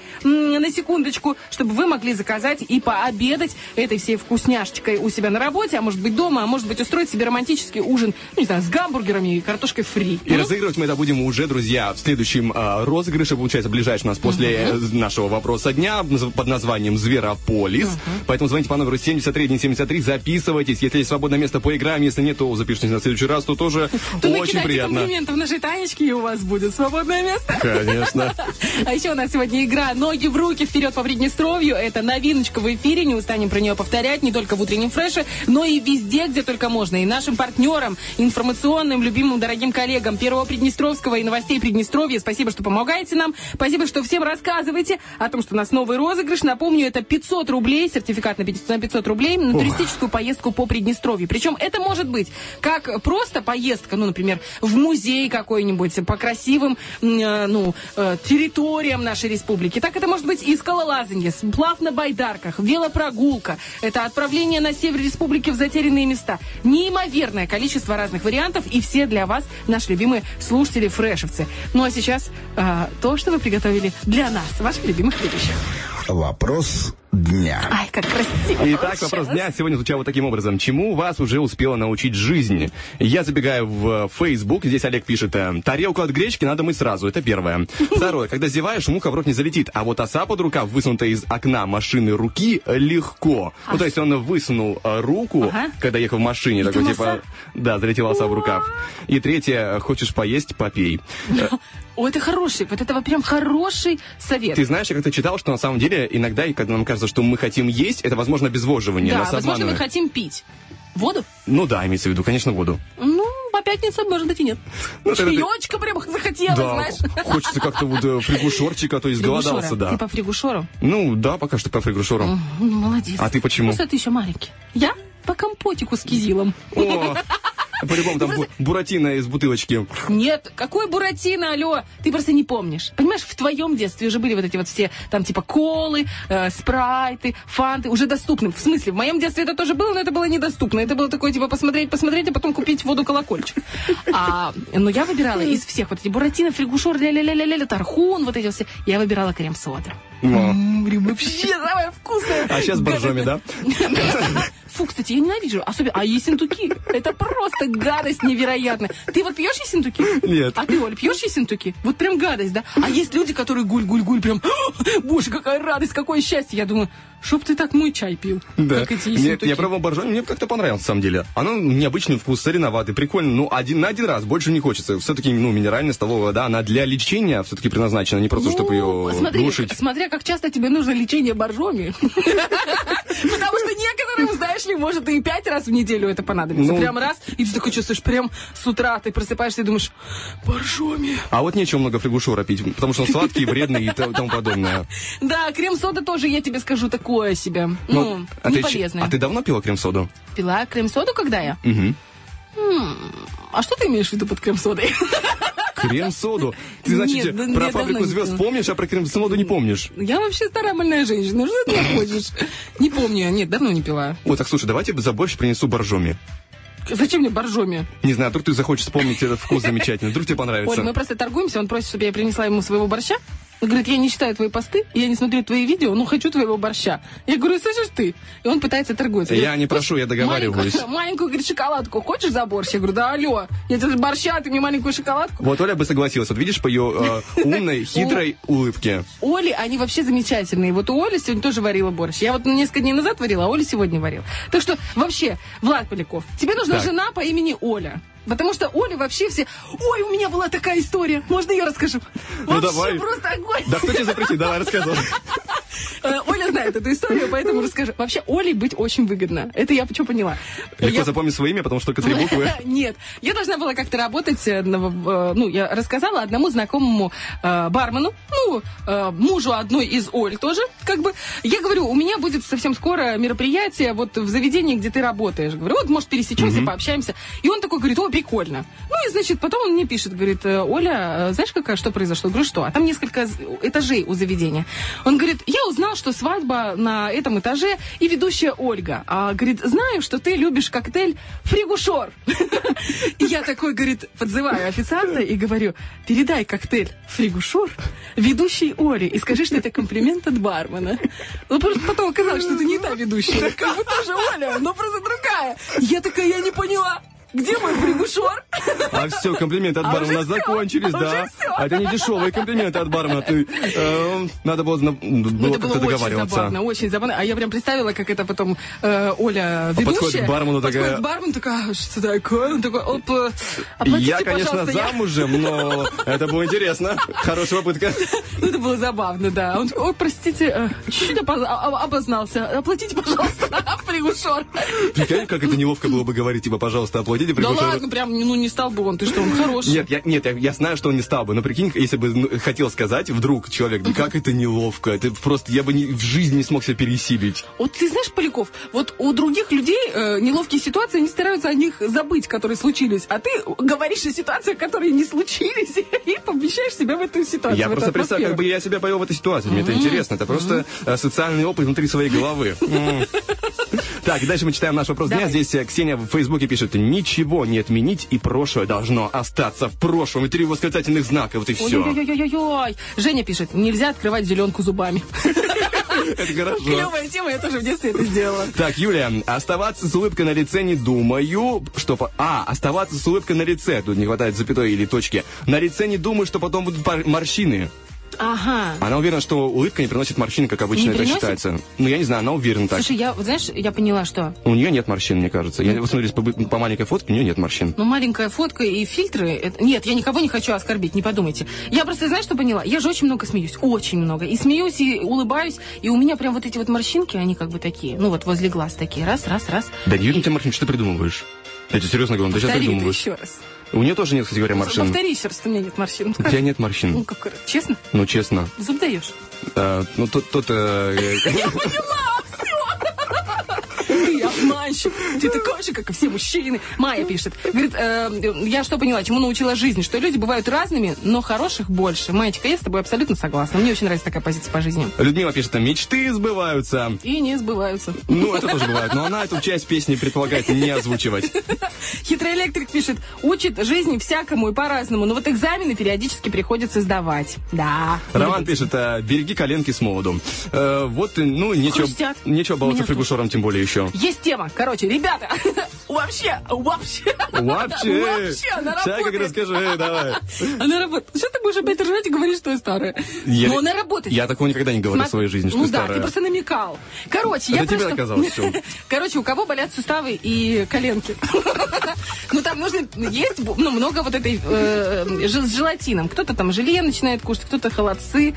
на секундочку, чтобы вы могли заказать и пообедать этой всей вкусняшечкой у себя на работе, а может быть дома, а может быть устроить себе романтический ужин, ну, не знаю, с гамбургерами и картошкой фри. И Ну, разыгрывать мы это будем уже, друзья, в следующем э, розыгрыше, получается, ближайший у нас после э, нашего вопроса дня под названием «Зверополис». Поэтому звоните по номеру 7373, записывайтесь. Если есть свободное место, поиграем. Если нет, то запишитесь на следующий раз, то тоже то очень приятно. комплиментов нашей Танечке, и у вас будет свободное место. Конечно. А еще у нас сегодня игра «Ноги в руки вперед по Приднестровью». Это новиночка в эфире, не устанем про нее повторять, не только в утреннем фреше, но и везде, где только можно. И нашим партнерам, информационным, любимым, дорогим коллегам Первого Приднестровского и новостей Приднестровья. Спасибо, что помогаете нам. Спасибо, что всем рассказываете о том, что у нас новый розыгрыш. Напомню, это 500 рублей, сертификат на 500 на 500 рублей на туристическую поездку по Приднестровью. Причем это может быть как просто поездка, ну, например, в музей какой-нибудь, по красивым, э, ну, э, территориям нашей республики. Так это может быть и скалолазанье, сплав на байдарках, велопрогулка. Это отправление на север республики в затерянные места. Неимоверное количество разных вариантов, и все для вас, наши любимые слушатели фрешевцы. Ну, а сейчас э, то, что вы приготовили для нас, ваших любимых ведущих. Вопрос дня. Ай, как красиво. Итак, вопрос дня сегодня звучал вот таким образом. Чему вас уже успела научить жизнь? Я забегаю в Facebook, здесь Олег пишет, э, тарелку от гречки надо мыть сразу, это первое. Второе, когда зеваешь, муха в рот не залетит, а вот оса под рукав, высунутая из окна машины руки, легко. Ну, то есть он высунул э, руку, Ага. когда ехал в машине, И такой типа, оса? да, залетела оса в рукав. И третье, хочешь поесть, попей. Э, О, это хороший, вот это прям хороший совет. Ты знаешь, я как-то читал, что на самом деле иногда, и когда нам кажется, что мы хотим есть, это, возможно, обезвоживание, да, нас возможно, мы обманывает. хотим пить. Воду? Ну да, имеется в виду, конечно, воду. Ну, по пятницам, может быть, и нет. Ну, тогда ты- Чаечка прям захотелось, Да, знаешь. хочется как-то вот э, фригушорчика, то есть голодался, Фригушора. да. Ты по фригушору? Ну, да, пока что по фригушору. Ну, молодец. А ты почему? Просто ты еще маленький. Я по компотику с кизилом. О, по-любому там бу- буратино из бутылочки. Нет, какой Буратино, алло, ты просто не помнишь. Понимаешь, в твоем детстве уже были вот эти вот все, там, типа, колы, э, спрайты, фанты, уже доступны. В смысле, в моем детстве это тоже было, но это было недоступно. Это было такое, типа, посмотреть, посмотреть, а потом купить воду-колокольчик. А, но я выбирала из всех вот эти Буратино, Фригушор, ля-ля-ля-ля-ля, Тархун, вот эти все. Я выбирала крем-сода. Вообще самое вкусное. А сейчас боржоми, да? Фу, кстати, я ненавижу. Особенно, а ессентуки. Это просто гадость невероятная. Ты вот пьешь ессентуки? Нет. А ты, Оль, пьешь ессентуки? Вот прям гадость, да? А есть люди, которые гуль-гуль-гуль, прям, боже, какая радость, какое счастье. Я думаю, чтоб ты так мой чай пил, Да. как эти Нет, я пробовал боржоми, мне как-то понравилось, на самом деле. Оно необычный вкус, соленоватый, прикольно. Ну, один на один раз, больше не хочется. Все-таки, ну, минеральная столовая вода, она для лечения все-таки предназначена, не просто, чтобы Ну, ее смотри, глушить. смотря как часто тебе нужно лечение боржоми. Потому что некоторым, знаешь ли, может и пять раз в неделю это понадобится. Ну. Прям раз, и ты такой чувствуешь, прям с утра ты просыпаешься и думаешь, боржоми. А вот нечего много фригушора пить, потому что он сладкий, вредный и тому подобное. Да, крем-сода тоже, я тебе скажу, такое себе. Ну, а, не полезное. а ты давно пила крем-соду? Пила крем-соду, когда я? А что ты имеешь в виду под крем-содой? Крем-соду. Ты, значит, Нет, про я фабрику звезд помнишь, а про крем-соду не помнишь. Я вообще старая больная женщина. Что ты находишь? Не помню. Нет, давно не пила. Вот так, слушай, давайте за борщ принесу боржоми. Зачем мне боржоми? Не знаю, вдруг ты захочешь вспомнить этот вкус замечательный, вдруг тебе понравится. Оль, мы просто торгуемся, он просит, чтобы я принесла ему своего борща. Он говорит, я не читаю твои посты, я не смотрю твои видео, но хочу твоего борща. Я говорю, слышишь ты? И он пытается торговаться. Я Говорит, не прошу, я договариваюсь. Маленькую, маленькую, говорит, шоколадку. Хочешь за борщ? Я говорю, да алло, я тебе борща, ты мне маленькую шоколадку. Вот Оля бы согласилась. Вот видишь по ее э, умной, хитрой улыбке. Оли, они вообще замечательные. Вот у Оли сегодня тоже варила борщ. Я вот несколько дней назад варила, а Оля сегодня варила. Так что вообще, Влад Поляков, тебе нужна Так. жена по имени Оля. Потому что Оля вообще все... Ой, у меня была такая история. Можно я расскажу? Ну, вообще давай. просто огонь. Да кто тебе запретит? Давай, рассказывай. Э, Оля знает эту историю, поэтому расскажу. Вообще, Оле быть очень выгодно. Это я что поняла. Легко Я- запомнить свое имя, потому что только три буквы. Нет, я должна была как-то работать, э, э, ну, я рассказала одному знакомому бармену, ну, мужу одной из Оль тоже, как бы, я говорю, у меня будет совсем скоро мероприятие вот в заведении, где ты работаешь. Говорю, вот, может, пересечемся, пообщаемся. И он такой говорит, о, прикольно. Ну, и, значит, потом он мне пишет, говорит, «Э, Оля, э, знаешь, какая, что произошло? Говорю, что? А там несколько этажей у заведения. Он говорит, я узнал, что свадьба на этом этаже и ведущая Ольга. А, говорит, знаю, что ты любишь коктейль Фригушор. Я такой, говорит, подзываю официанта и говорю, передай коктейль Фригушор ведущей Оле и скажи, что это комплимент от бармена. Ну, просто потом оказалось, что это не та ведущая. Как бы тоже Оля, но просто другая. Я такая, я не поняла. Где мой фригушор? А все, комплименты от А бармена закончились, а да. всё. А это не дешевые комплименты от бармена. Ты, э, надо было, Ну, было было как-то очень договариваться. забавно, очень забавно. А я прям представила, как это потом э, Оля ведущая. А подходит к бармену такая- Подходит к бармену, такая, «А что такое? Он такой, оп, э, оплатите, Я, конечно, пожалуйста, я». замужем, но это было интересно. Хорошая попытка. Ну, это было забавно, да. Он такой, ой, простите, э, чуть-чуть а- а- обознался. Оплатите, пожалуйста, фригушор. Прикинь, как это неловко было бы говорить, типа, пожалуйста, оплатите Да пригушер. ладно, прям, ну, не стал бы он, ты что, он хороший. Нет, я, нет, я, я знаю, что он не стал бы, но прикинь, если бы ну, хотел сказать вдруг человек, да как это неловко, это просто, я бы ни- в жизни не смог себя пересилить. Вот ты знаешь, Поляков, вот у других людей э, неловкие ситуации, они стараются о них забыть, которые случились. А ты говоришь о ситуациях, которые не случились, и помещаешь себя в эту ситуацию. Я в просто представляю, как бы я себя повел в этой ситуации. Мне это интересно. Это просто э, социальный опыт внутри своей головы. М. Так, и дальше мы читаем наш вопрос дня. Здесь э, Ксения в Фейсбуке пишет, ничего не отменить, и прошлое должно остаться в прошлом. И три восклицательных знака, вот и все. Ой-ой-ой-ой-ой. Женя пишет, нельзя открывать зеленку зубами. Это хорошо. Клевая тема, я тоже в детстве это сделала. Так, Юлия, оставаться с улыбкой на лице не думаю, что... по- А, оставаться с улыбкой на лице, тут не хватает запятой или точки. На лице не думаю, что потом будут морщины. Ага. Она уверена, что улыбка не приносит морщин, как обычно Не это приносит? считается. Ну, я не знаю, она уверена так. Слушай, я, вот знаешь, я поняла, что У нее нет морщин, мне кажется. Я посмотрелись по, по маленькой фотке, у нее нет морщин. Ну, маленькая фотка и фильтры... это- Нет, я никого не хочу оскорбить, не подумайте. Я просто, знаешь, что поняла? Я же очень много смеюсь, очень много. И смеюсь, и улыбаюсь, и у меня прям вот эти вот морщинки, они как бы такие, ну вот возле глаз такие, раз, раз, раз. Да не видно тебя морщин, что ты придумываешь? Я тебе серьезно говорю, ты сейчас придумываешь. еще раз. У нее тоже нет, кстати говоря, морщин. Повтори еще раз, у меня нет морщин. У тебя нет Ну, морщин. как, честно? Ну, честно. Зуб даешь? Э, ну, тут... тут э, Я поняла, все. Ты обманщик. Ты такой же, как и все мужчины. Майя пишет. Говорит, э, я что поняла, чему научила жизнь? Что люди бывают разными, но хороших больше. Маечка, я с тобой абсолютно согласна. Мне очень нравится такая позиция по жизни. Людмила пишет, мечты сбываются. И не сбываются. Ну, это тоже бывает, но она эту часть песни предполагает не озвучивать. Хитрый электрик пишет, учит жизни всякому и по-разному, но вот экзамены периодически приходится сдавать. Да. Роман пишет, э, береги коленки с молоду. Э, вот, ну, нечего, Хрустят. нечего баловаться Меня фригушером, тем более еще. Есть тема. Короче, ребята, вообще, вообще, Вообще! вообще, она Сейчас как работает. расскажи, э, давай. Она работает. Что ты будешь опять ржать и говоришь, что я старая? Я- Но она работает. Я такого никогда не говорю в своей жизни, что ну ты да, старая. ты просто намекал. Короче, я тебе просто... оказалось всё. Короче, у кого болят суставы и коленки? Ну, там нужно... Есть ну, много вот этой э, жел- с желатином. Кто-то там желе начинает кушать, кто-то холодцы.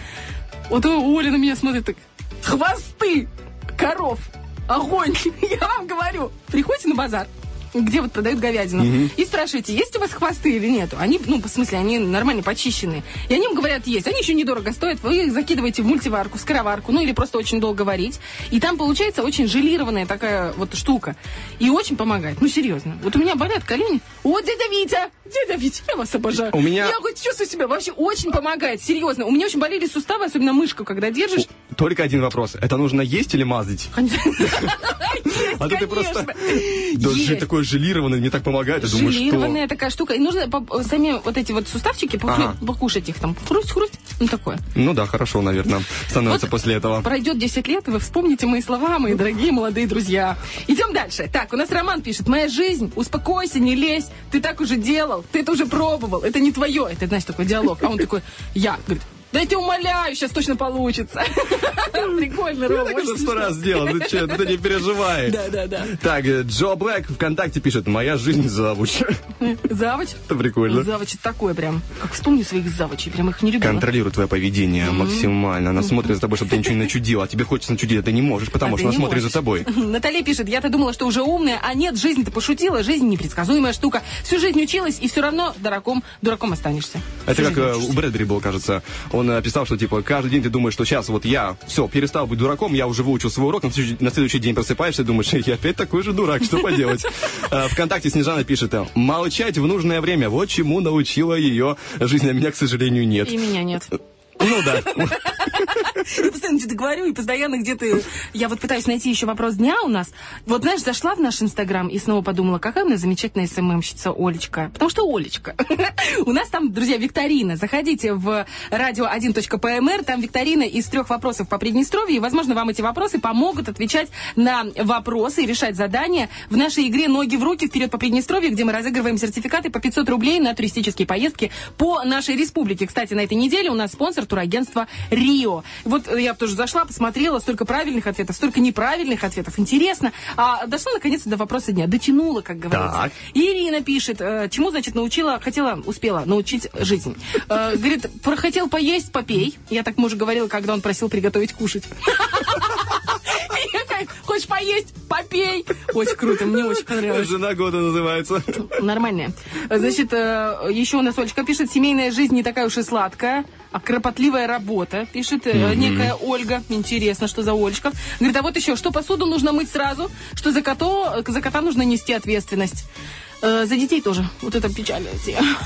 Вот Оля на меня смотрит так. Хвосты коров. Огонь. Я вам говорю. Приходите на базар где вот продают говядину, и спрашиваете, есть у вас хвосты или нету. Они, ну, в смысле, они нормально почищенные. И они им говорят, есть. Они еще недорого стоят. Вы их закидываете в мультиварку, в скороварку, ну, или просто очень долго варить. И там получается очень желированная такая вот штука. И очень помогает. Ну, серьезно. Вот у меня болят колени. О, дядя Витя! Дядя Витя, я вас обожаю. У меня- Я хоть чувствую себя вообще очень помогает. Серьезно. У меня очень болели суставы, особенно мышку, когда держишь. Только один вопрос. Это нужно есть или мазать? А то ты просто... Да, Есть. Же такой желированный, мне так помогает. Я думаю, Желированная что... такая штука. И нужно сами вот эти вот суставчики похру- Ага. покушать их там. Хрусть-хрусть. Ну, такое. Ну да, хорошо, наверное, становится Вот после этого. Пройдет 10 лет, и вы вспомните мои слова, мои дорогие молодые друзья. Идем дальше. Так, у нас Роман пишет. Моя жизнь, успокойся, не лезь. Ты так уже делал, ты это уже пробовал. Это не твое. Это, знаешь, такой диалог. А он такой, я. Говорит, да я тебя умоляю, сейчас точно получится. Прикольно, Я Рома. уже сто раз сделал, ты че, ты не переживай. Да, да, да. Так, э, Джо Блэк ВКонтакте пишет, моя жизнь завуч. Завуч? Это прикольно. Завуч это такое прям. Как вспомню своих завучей, прям их не любила. Контролирует твое поведение максимально. Она смотрит за тобой, чтобы ты ничего не начудила. А тебе хочется начудить, а ты не можешь, потому А что она смотрит за тобой. Наталья пишет, я-то думала, что уже умная, а нет, жизнь-то пошутила, жизнь непредсказуемая штука. Всю жизнь училась, и все равно дураком, дураком останешься. Это как э, у Брэдбери было, кажется. Он э, писал, что типа каждый день ты думаешь, что сейчас вот я все, перестал быть дураком, я уже выучил свой урок, на следующий, на следующий день просыпаешься и думаешь, я опять такой же дурак, что поделать. Э, Вконтакте Снежана пишет, э, молчать в нужное время, вот чему научила ее жизнь, а меня, к сожалению, нет. И меня нет. Ну да. Я постоянно что-то говорю, и постоянно где-то... Я вот пытаюсь найти еще вопрос дня у нас. Вот, знаешь, зашла в наш Инстаграм и снова подумала, какая у нас замечательная СММщица Олечка. Потому что Олечка. У нас там, друзья, викторина. Заходите в radio1.pmr, там викторина из трех вопросов по Приднестровью, и, возможно, вам эти вопросы помогут отвечать на вопросы и решать задания в нашей игре «Ноги в руки. Вперед по Приднестровью», где мы разыгрываем сертификаты по 500 рублей на туристические поездки по нашей республике. Кстати, на этой неделе у нас спонсор турагентства «Рио». Вот э, я тоже зашла, посмотрела, столько правильных ответов, столько неправильных ответов. Интересно. А дошла, наконец-то, до вопроса дня. Дотянула, как говорится. Так. Ирина пишет, э, чему, значит, научила, хотела, успела научить жизнь. Э, Говорит, хотел поесть, попей. Я так мужу говорила, когда он просил приготовить кушать. Как, Хочешь поесть? Попей. Очень круто, мне очень понравилось. Жена года называется. Нормальная. Значит, э, еще у нас Олечка пишет, семейная жизнь не такая уж и сладкая, а кропотливая работа, пишет э, некая Ольга. Интересно, что за Олечка. Говорит, а вот еще, что посуду нужно мыть сразу, что за, кото, за кота нужно нести ответственность. Э, За детей тоже. Вот это печально.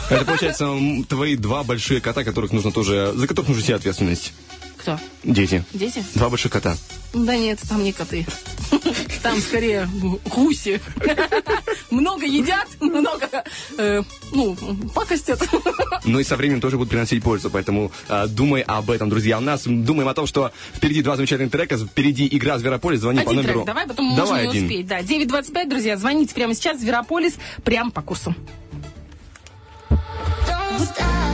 Это, получается, твои два большие кота, которых нужно тоже, за которых нужно нести ответственность. Кто? Дети. Дети? Два больших кота. Да нет, там не коты. Там скорее гуси. Много едят, много, э, ну, пакостят. Ну и со временем тоже будут приносить пользу, поэтому э, думай об этом, друзья. У нас думаем о том, что впереди два замечательных трека, впереди игра «Зверополис», звони по Один номеру... трек, давай, потом Давай можно не один. успеть. Да, 9.25, друзья, звоните прямо сейчас, Зверополис, прям по курсу. Don't stop,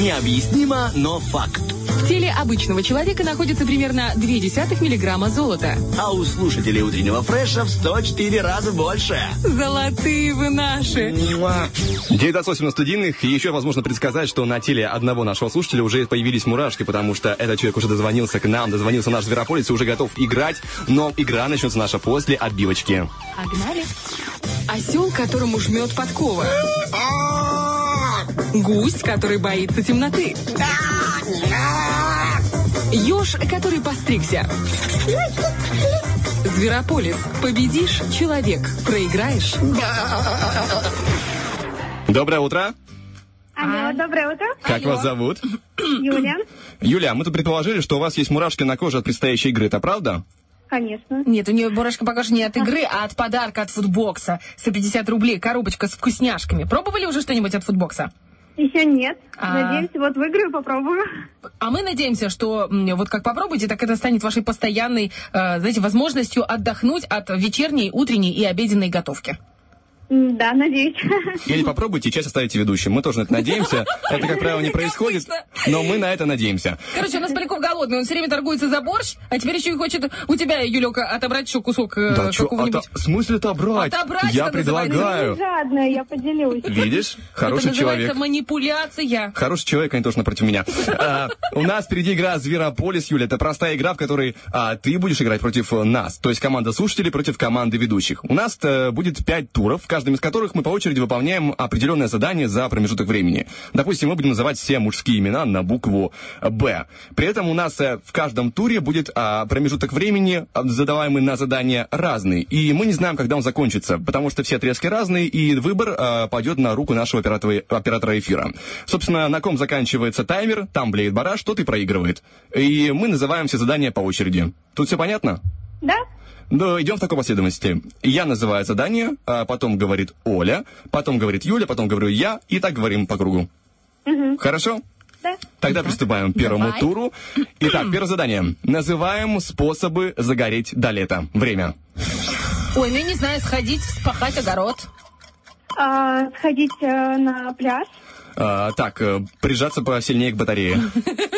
Необъяснимо, но факт. В теле обычного человека находится примерно 0,2 миллиграмма золота. А у слушателей утреннего фреша в 104 раза больше. Золотые вы наши. 9 студийных. И еще возможно предсказать, что на теле одного нашего слушателя уже появились мурашки, потому что этот человек уже дозвонился к нам, дозвонился наш Зверополис и уже готов играть. Но игра начнется наша после отбивочки. Погнали. Осел, которому жмет подкова. Гусь, который боится темноты. Еж, который постригся. Зверополис. Победишь – человек. Проиграешь Доброе утро. Алло, доброе утро. Как вас зовут? Юля. Юля, мы тут предположили, что у вас есть мурашки на коже от предстоящей игры, это правда? Конечно. Нет, у нее бурашка пока что не от игры, а от подарка от футбокса. 150 рублей, коробочка с вкусняшками. Пробовали уже что-нибудь от футбокса? Еще нет. А. Надеемся, вот выиграю, попробую. А мы надеемся, что вот как попробуйте, так это станет вашей постоянной, э, знаете, возможностью отдохнуть от вечерней, утренней и обеденной готовки. Да, надеюсь. Или попробуйте, часть оставите ведущим. Мы тоже на это надеемся. Это, как правило, не происходит, но мы на это надеемся. Короче, у нас Поляков голодный, он все время торгуется за борщ, а теперь еще и хочет у тебя, Юлека, отобрать еще кусок э, Да какого-нибудь. в смысле отобрать? Отобрать Я это предлагаю. Жадная, я поделюсь. Видишь? это Хороший называется человек. манипуляция. Хороший человек, они тоже напротив меня. А, у нас впереди игра Зверополис, Юля. Это простая игра, в которой а, ты будешь играть против э, нас. То есть команда слушателей против команды ведущих. У нас э, будет пять туров, каждом из которых мы по очереди выполняем определенное задание за промежуток времени. Допустим, мы будем называть все мужские имена на букву «Б». При этом у нас э, в каждом туре будет а, промежуток времени, а, задаваемый на задание, разный. И мы не знаем, когда он закончится, потому что все отрезки разные, и выбор а, пойдет на руку нашего оператора эфира. Собственно, на ком заканчивается таймер, там блеет бараш, тот и проигрывает. И мы называем все задания по очереди. Тут все понятно? Да? Да, идем в такой последовательности. Я называю задание, а потом говорит Оля, потом говорит Юля, потом говорю я, и так говорим по кругу. Хорошо? Да. Тогда приступаем к первому Давай. туру. Итак, первое задание. Называем способы загореть до лета. Время. Ой, ну я не знаю, сходить, вспахать огород. А, сходить э, на пляж. А, так, э, прижаться посильнее к батарее.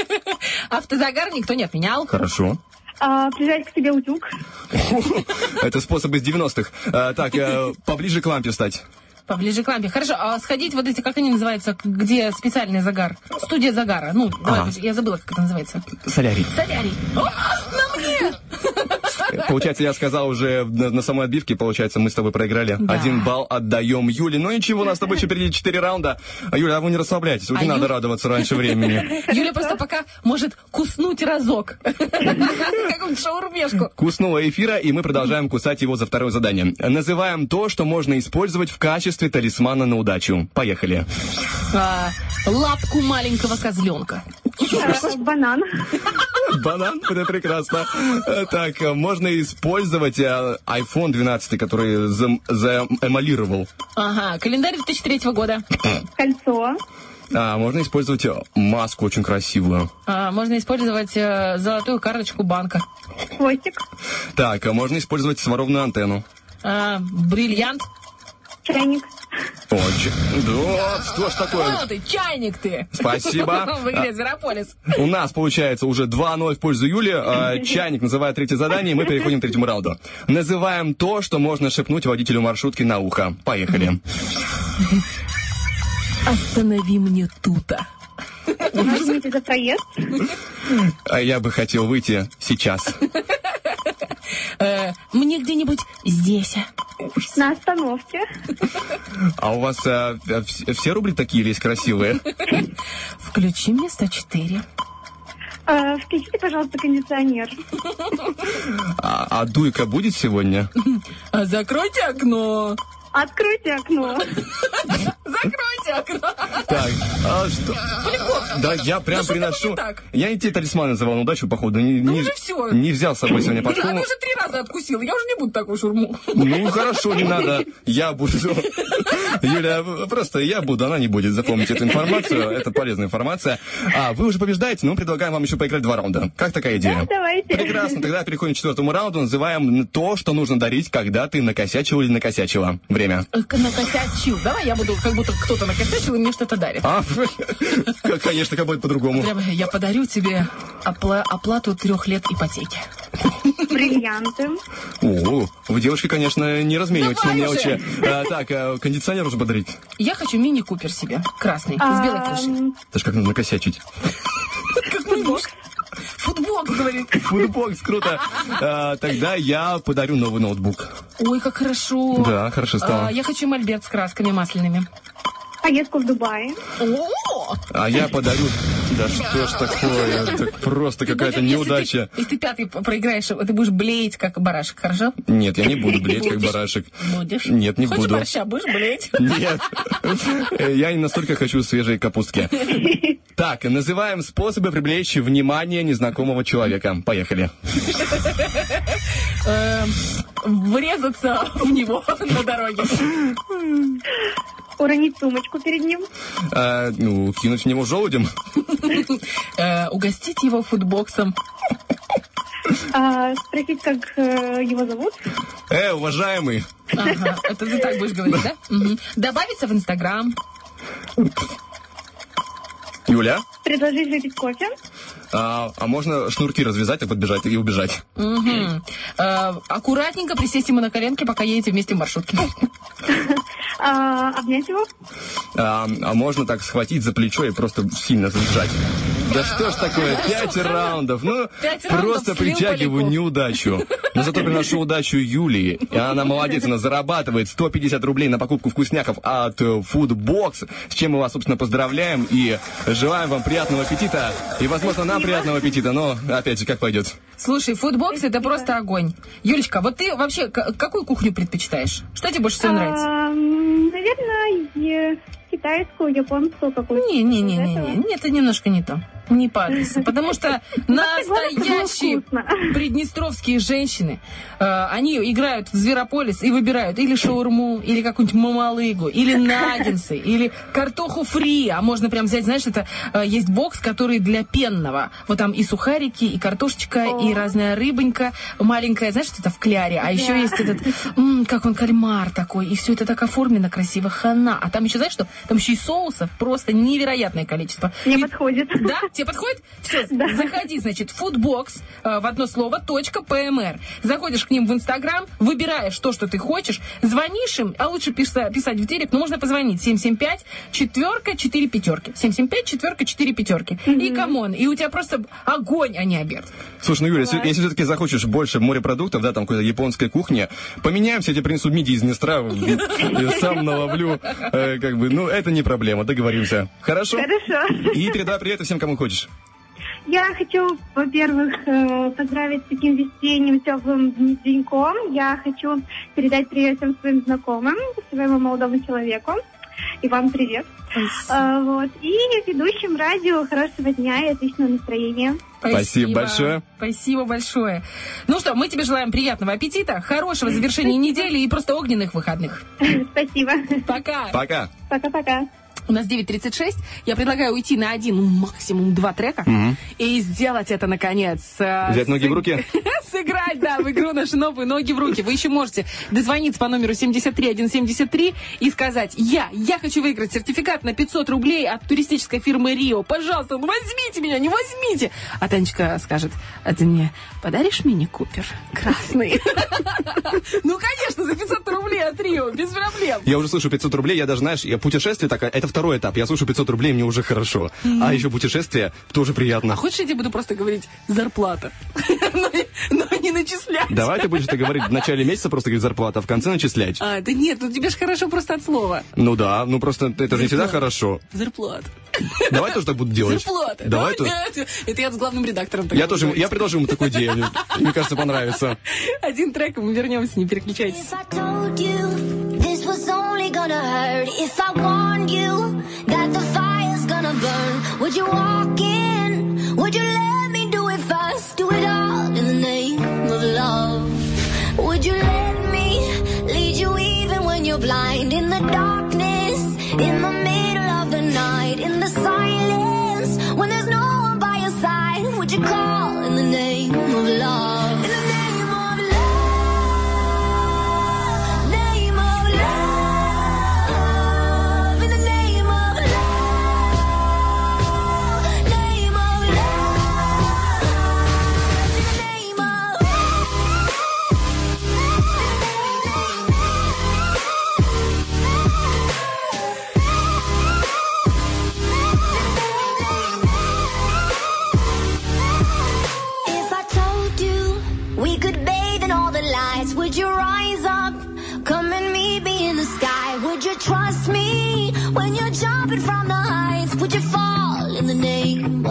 Автозагар никто не отменял. Хорошо. А, прижать к себе утюг. Это способ из 90-х. А, так, э, поближе к лампе стать. Поближе к лампе. Хорошо, а сходить вот эти, как они называются, где специальный загар? Студия загара. Ну, давай, я забыла, как это называется. Солярий. Солярий. О, на мне! Получается, я сказал уже на, на самой отбивке, получается, мы с тобой проиграли. Да. Один балл отдаем Юле. Ну ничего, у нас с тобой еще впереди 4 раунда. А, Юля, а вы не расслабляйтесь, вот не А надо Ю- радоваться раньше времени. Юля просто пока может куснуть разок. Какую-нибудь шаурмешку. Куснула эфира, и мы продолжаем кусать его за второе задание. Называем то, что можно использовать в качестве талисмана на удачу. Поехали. А, лапку маленького козленка. Банан. Банан, это прекрасно. Э, Так, э, можно использовать э, iPhone 12, который заэмалировал. Ага, календарь 2003 года. Кольцо. А, можно использовать маску очень красивую. А, можно использовать э, золотую карточку банка. Хвостик. Так, а можно использовать сваровную антенну. А, бриллиант. Чайник. Очень. Да, что ж такое? Понял ты, чайник ты. Спасибо. В игре Зверополис. У нас получается уже 2-0 в пользу Юли. А, Чайник называет третье задание, и мы переходим к третьему раунду. Называем то, что можно шепнуть водителю маршрутки на ухо. Поехали. Останови мне тута. Извините за проезд. А я бы хотел выйти сейчас. Э, мне где-нибудь здесь. На остановке. А у вас а, а, вс- все рубли такие или есть красивые? Включи мне 104. А, включите, пожалуйста, кондиционер. А, а дуйка будет сегодня? А закройте окно. Откройте окно. Закройте окно. Так, а что? Да, я прям Ну, что приношу. Я не те талисман называл на удачу, походу. Не, Ну не- уже всё. не взял с собой сегодня под Она уже три раза откусила. Я уже не буду такую шурму. Ну, хорошо, не надо. Я буду. Юля, просто я буду, она не будет. Запомните эту информацию. Это полезная информация. А, вы уже побеждаете, но предлагаем вам еще поиграть два раунда. Как такая идея? Давайте. Прекрасно. Тогда переходим к четвертому раунду. Называем то, что нужно дарить, когда ты накосячил или накосячила. Время. Э, Накосячил. Давай я буду, как будто кто-то накосячил и мне что-то дарит. А, конечно, как будет по-другому. Я подарю тебе опла- оплату трех лет ипотеки. Бриллианты. О, вы, девушки, конечно, не разменивайтесь на мелочи. А, так, а, кондиционер уже подарить. Я хочу мини-купер себе. Красный. С белой крышей. Это ж как надо накосячить. Как мой муж. Футбокс, говорит. Футбокс, круто. А, тогда я подарю новый ноутбук. Ой, как хорошо. Да, хорошо стало. А, я хочу мольберт с красками масляными. Поездку в Дубае. О! А я подарю... Да что ж такое? Так просто какая-то неудача. Если ты пятый проиграешь, ты будешь блеять, как барашек, хорошо? Нет, я не буду блеять, как барашек. Будешь? Нет, не Хочешь буду. борща, будешь блеять? Нет. Я не настолько хочу свежей капустки. Так, называем способы привлечь внимание незнакомого человека. Поехали. Врезаться в него на дороге. Уронить сумочку перед ним. А, ну, кинуть в него желудем. Э, Угостить его футбоксом. А, спросить, как э, его зовут. Э, уважаемый. Ага, это ты так будешь говорить, да? Мгм. Добавиться в Инстаграм. Юля? Предложить выпить кофе. А, а можно шнурки развязать, а подбежать и убежать? Мгм. Э, Аккуратненько присесть ему на коленки, пока едете вместе в маршрутке. А, обнять его. А, а можно так схватить за плечо и просто сильно сжать. Да что ж такое, пять раундов. Ну, просто притягиваю неудачу. Но зато приношу удачу Юлии. И она молодец, она зарабатывает 150 рублей на покупку вкусняхов от э, Foodbox, с чем мы вас, собственно, поздравляем и желаем вам приятного аппетита. И, возможно, нам приятного аппетита, но, опять же, как пойдет. Слушай, футбокс это просто огонь. Юлечка, вот ты вообще какую кухню предпочитаешь? Что тебе больше всего нравится? А, наверное, китайскую, японскую какую-то. Не-не-не-не, из этого. не, это немножко не то. Не по адресу. Потому что настоящие вкусно. приднестровские женщины, э, они играют в Зверополис и выбирают или шаурму, или какую-нибудь мамалыгу, или наггинсы, или картоху фри. А можно прям взять, знаешь, это э, есть бокс, который для пенного. Вот там и сухарики, и картошечка, и разная рыбонька маленькая, знаешь, что это в кляре. А еще Да. есть этот, м, как он, кальмар такой. И все это так оформлено красиво, хана. А там еще, знаешь что? Там еще и соусов просто невероятное количество. Мне И- подходит. да? Тебе подходит? Все, заходи, значит, foodbox э, в одно слово, точка, ПМР. Заходишь к ним в Инстаграм, выбираешь то, что ты хочешь, звонишь им, а лучше писа- писать в директ, но можно позвонить 775 четверка 4 пятерки. 775 четверка 4 пятерки. И come on, и у тебя просто огонь, а не обед. Слушай, ну, Юля, если, если все-таки захочешь больше морепродуктов, да, там какой-то японской кухни, поменяемся, я тебе принесу мидии из Днестра, сам наловлю, э, как бы, ну, это не проблема, договоримся. Хорошо? Хорошо. И передай привет всем, кому хочешь. Я хочу, во-первых, э, поздравить с таким весенним теплым деньком. Я хочу передать привет всем своим знакомым, своему молодому человеку. И вам привет. А, вот. И ведущим радио хорошего дня и отличного настроения. Спасибо большое. Спасибо большое. Ну что, мы тебе желаем приятного аппетита, хорошего завершения недели и просто огненных выходных. Спасибо. Пока. Пока. Пока-пока. У нас 9.36. Я предлагаю уйти на один, ну, максимум два трека. И сделать это, наконец. э, Взять ноги в руки? Сыграть, да, в игру наши новые ноги в руки. Вы еще можете дозвониться по номеру 73173 и сказать, я, я хочу выиграть сертификат на 500 рублей от туристической фирмы Рио. Пожалуйста, ну возьмите меня, не возьмите. А Танечка скажет, а ты мне подаришь мини-купер красный? Ну, конечно, за 500 рублей от Рио, без проблем. Я уже слышу 500 рублей, я даже, знаешь, я путешествие такое, это второй этап, я слышу 500 рублей, мне уже хорошо. А еще путешествие тоже приятно. А хочешь, я тебе буду просто говорить зарплата? Но не начислять. Давай ты будешь это говорить в начале месяца, просто говорить зарплата, а в конце начислять. А, да нет, ну тебе же хорошо просто от слова. Ну да, ну просто это же не всегда хорошо. Зарплата. Давай тоже так буду делать. Зарплата. Давай Ну, нет, Это я с главным редактором. так Я тоже, ему- я предложу ему такую идею. Мне- кажется, понравится. Один трек, мы вернемся, не переключайтесь. Gonna hurt, if I warned you that the fire's gonna burn, would you walk in?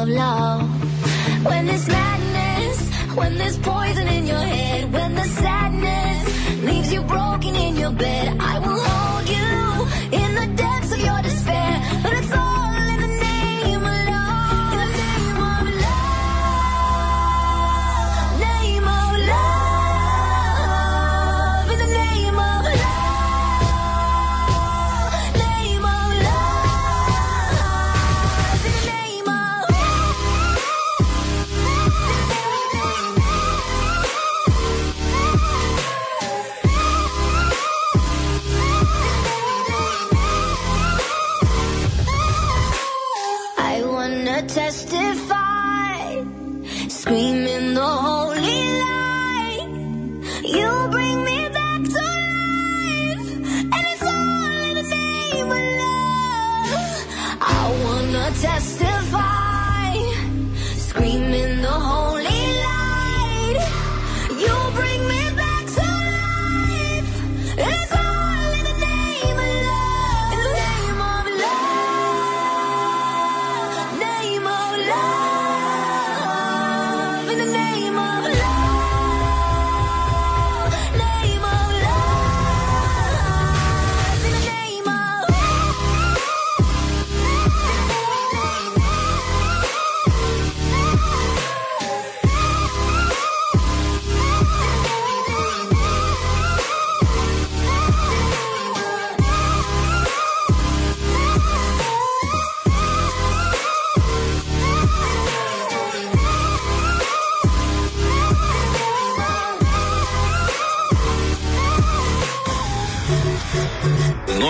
Of love? When there's madness, when there's poison in your head, when the sadness leaves you broken in your bed, I will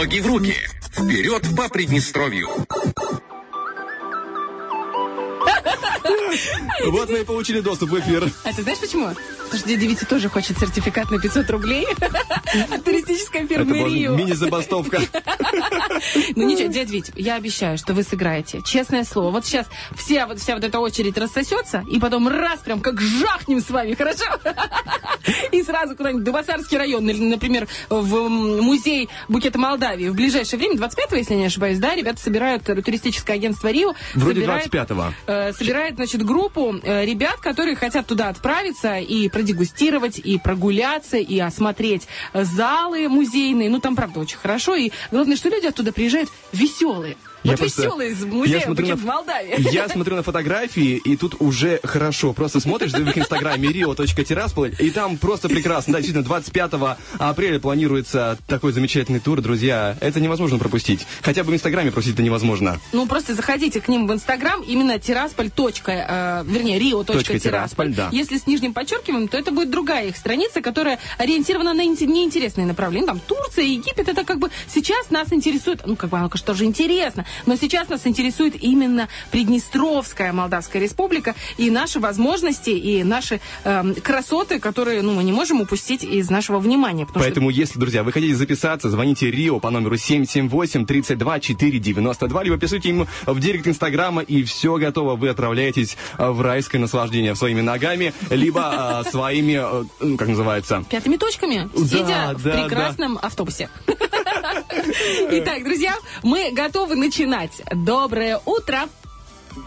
Ноги в руки. Вперед по Приднестровью. Вот мы и получили доступ в эфир. А ты знаешь почему? Потому что дядя Витя тоже хочет сертификат на 500 рублей фирмы была Рио. мини-забастовка. Ну ничего, дядя Вить, я обещаю, что вы сыграете. Честное слово. Вот сейчас вся вот, вся вот эта очередь рассосется, и потом раз прям как жахнем с вами, хорошо? И сразу куда-нибудь в Дубасарский район, или, например, в музей букета Молдавии. В ближайшее время, 25-го, если не ошибаюсь, да, ребята собирают э, туристическое агентство Рио. Вроде собирает, 25-го. э, собирает, значит, группу э, ребят, которые хотят туда отправиться и продегустировать, и прогуляться, и осмотреть залы музейные. Ну, там, правда, очень хорошо. И главное, что люди оттуда приезжают веселые. Я вот просто- из я музея смотрю на- в Молдавии. Я смотрю на фотографии, и тут уже хорошо. Просто смотришь в их инстаграме rio.тирасполь, и там просто прекрасно. Да, действительно, 25 апреля планируется такой замечательный тур, друзья. Это невозможно пропустить. Хотя бы в инстаграме просить это невозможно. Ну, просто заходите к ним в Инстаграм, именно тирасполь. точка, э, вернее. Тирасполь, да. Если с нижним подчеркиваем, то это будет другая их страница, которая ориентирована на инте- неинтересные направления. Там Турция, Египет, это как бы сейчас нас интересует, ну, как бы, оно, конечно, тоже интересно, но сейчас нас интересует именно Приднестровская Молдавская Республика и наши возможности, и наши эм, красоты, которые, ну, мы не можем упустить из нашего внимания. потому что Поэтому, если, друзья, вы хотите записаться, звоните Рио по номеру 778-32-492, либо пишите ему в директ Инстаграма, и все готово. Вы отправляетесь э, в райское наслаждение своими ногами, либо э, своими, э, ну, как называется, пятыми точками, Да, сидя в да, прекрасном автобусе. Итак, друзья, мы готовы начинать. Доброе утро.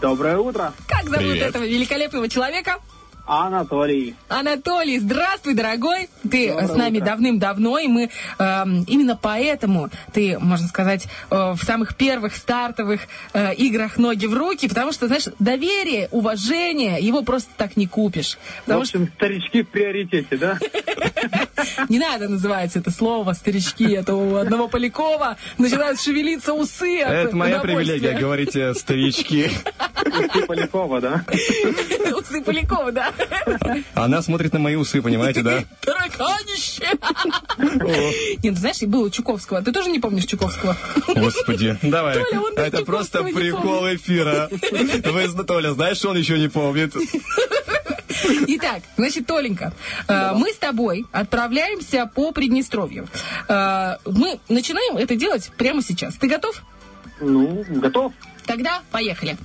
Доброе утро. Как зовут Привет. этого великолепного человека? Анатолий. Анатолий, здравствуй, дорогой. Ты Доброе с нами давным-давно, и мы эм, именно поэтому ты, можно сказать, э, в самых первых стартовых э, играх ноги в руки, потому что, знаешь, доверие, уважение, его просто так не купишь. В Потому общем, старички в приоритете, да? Не надо называть это слово старички, это у одного Полякова начинают шевелиться усы. это моя привилегия, говорите, старички. Усы Полякова, да? Усы Полякова, да. Она смотрит на мои усы, понимаете, да? Тараканище! Нет, знаешь, и было у Чуковского. Ты тоже не помнишь Чуковского? Господи, давай. Толя, он Это просто Чуковского прикол помнит. эфира. Вы, Толя, знаешь, что он еще не помнит? Итак, значит, Толенька, э, мы с тобой отправляемся по Приднестровью. Э, мы начинаем это делать прямо сейчас. Ты готов? Ну, готов. Тогда поехали.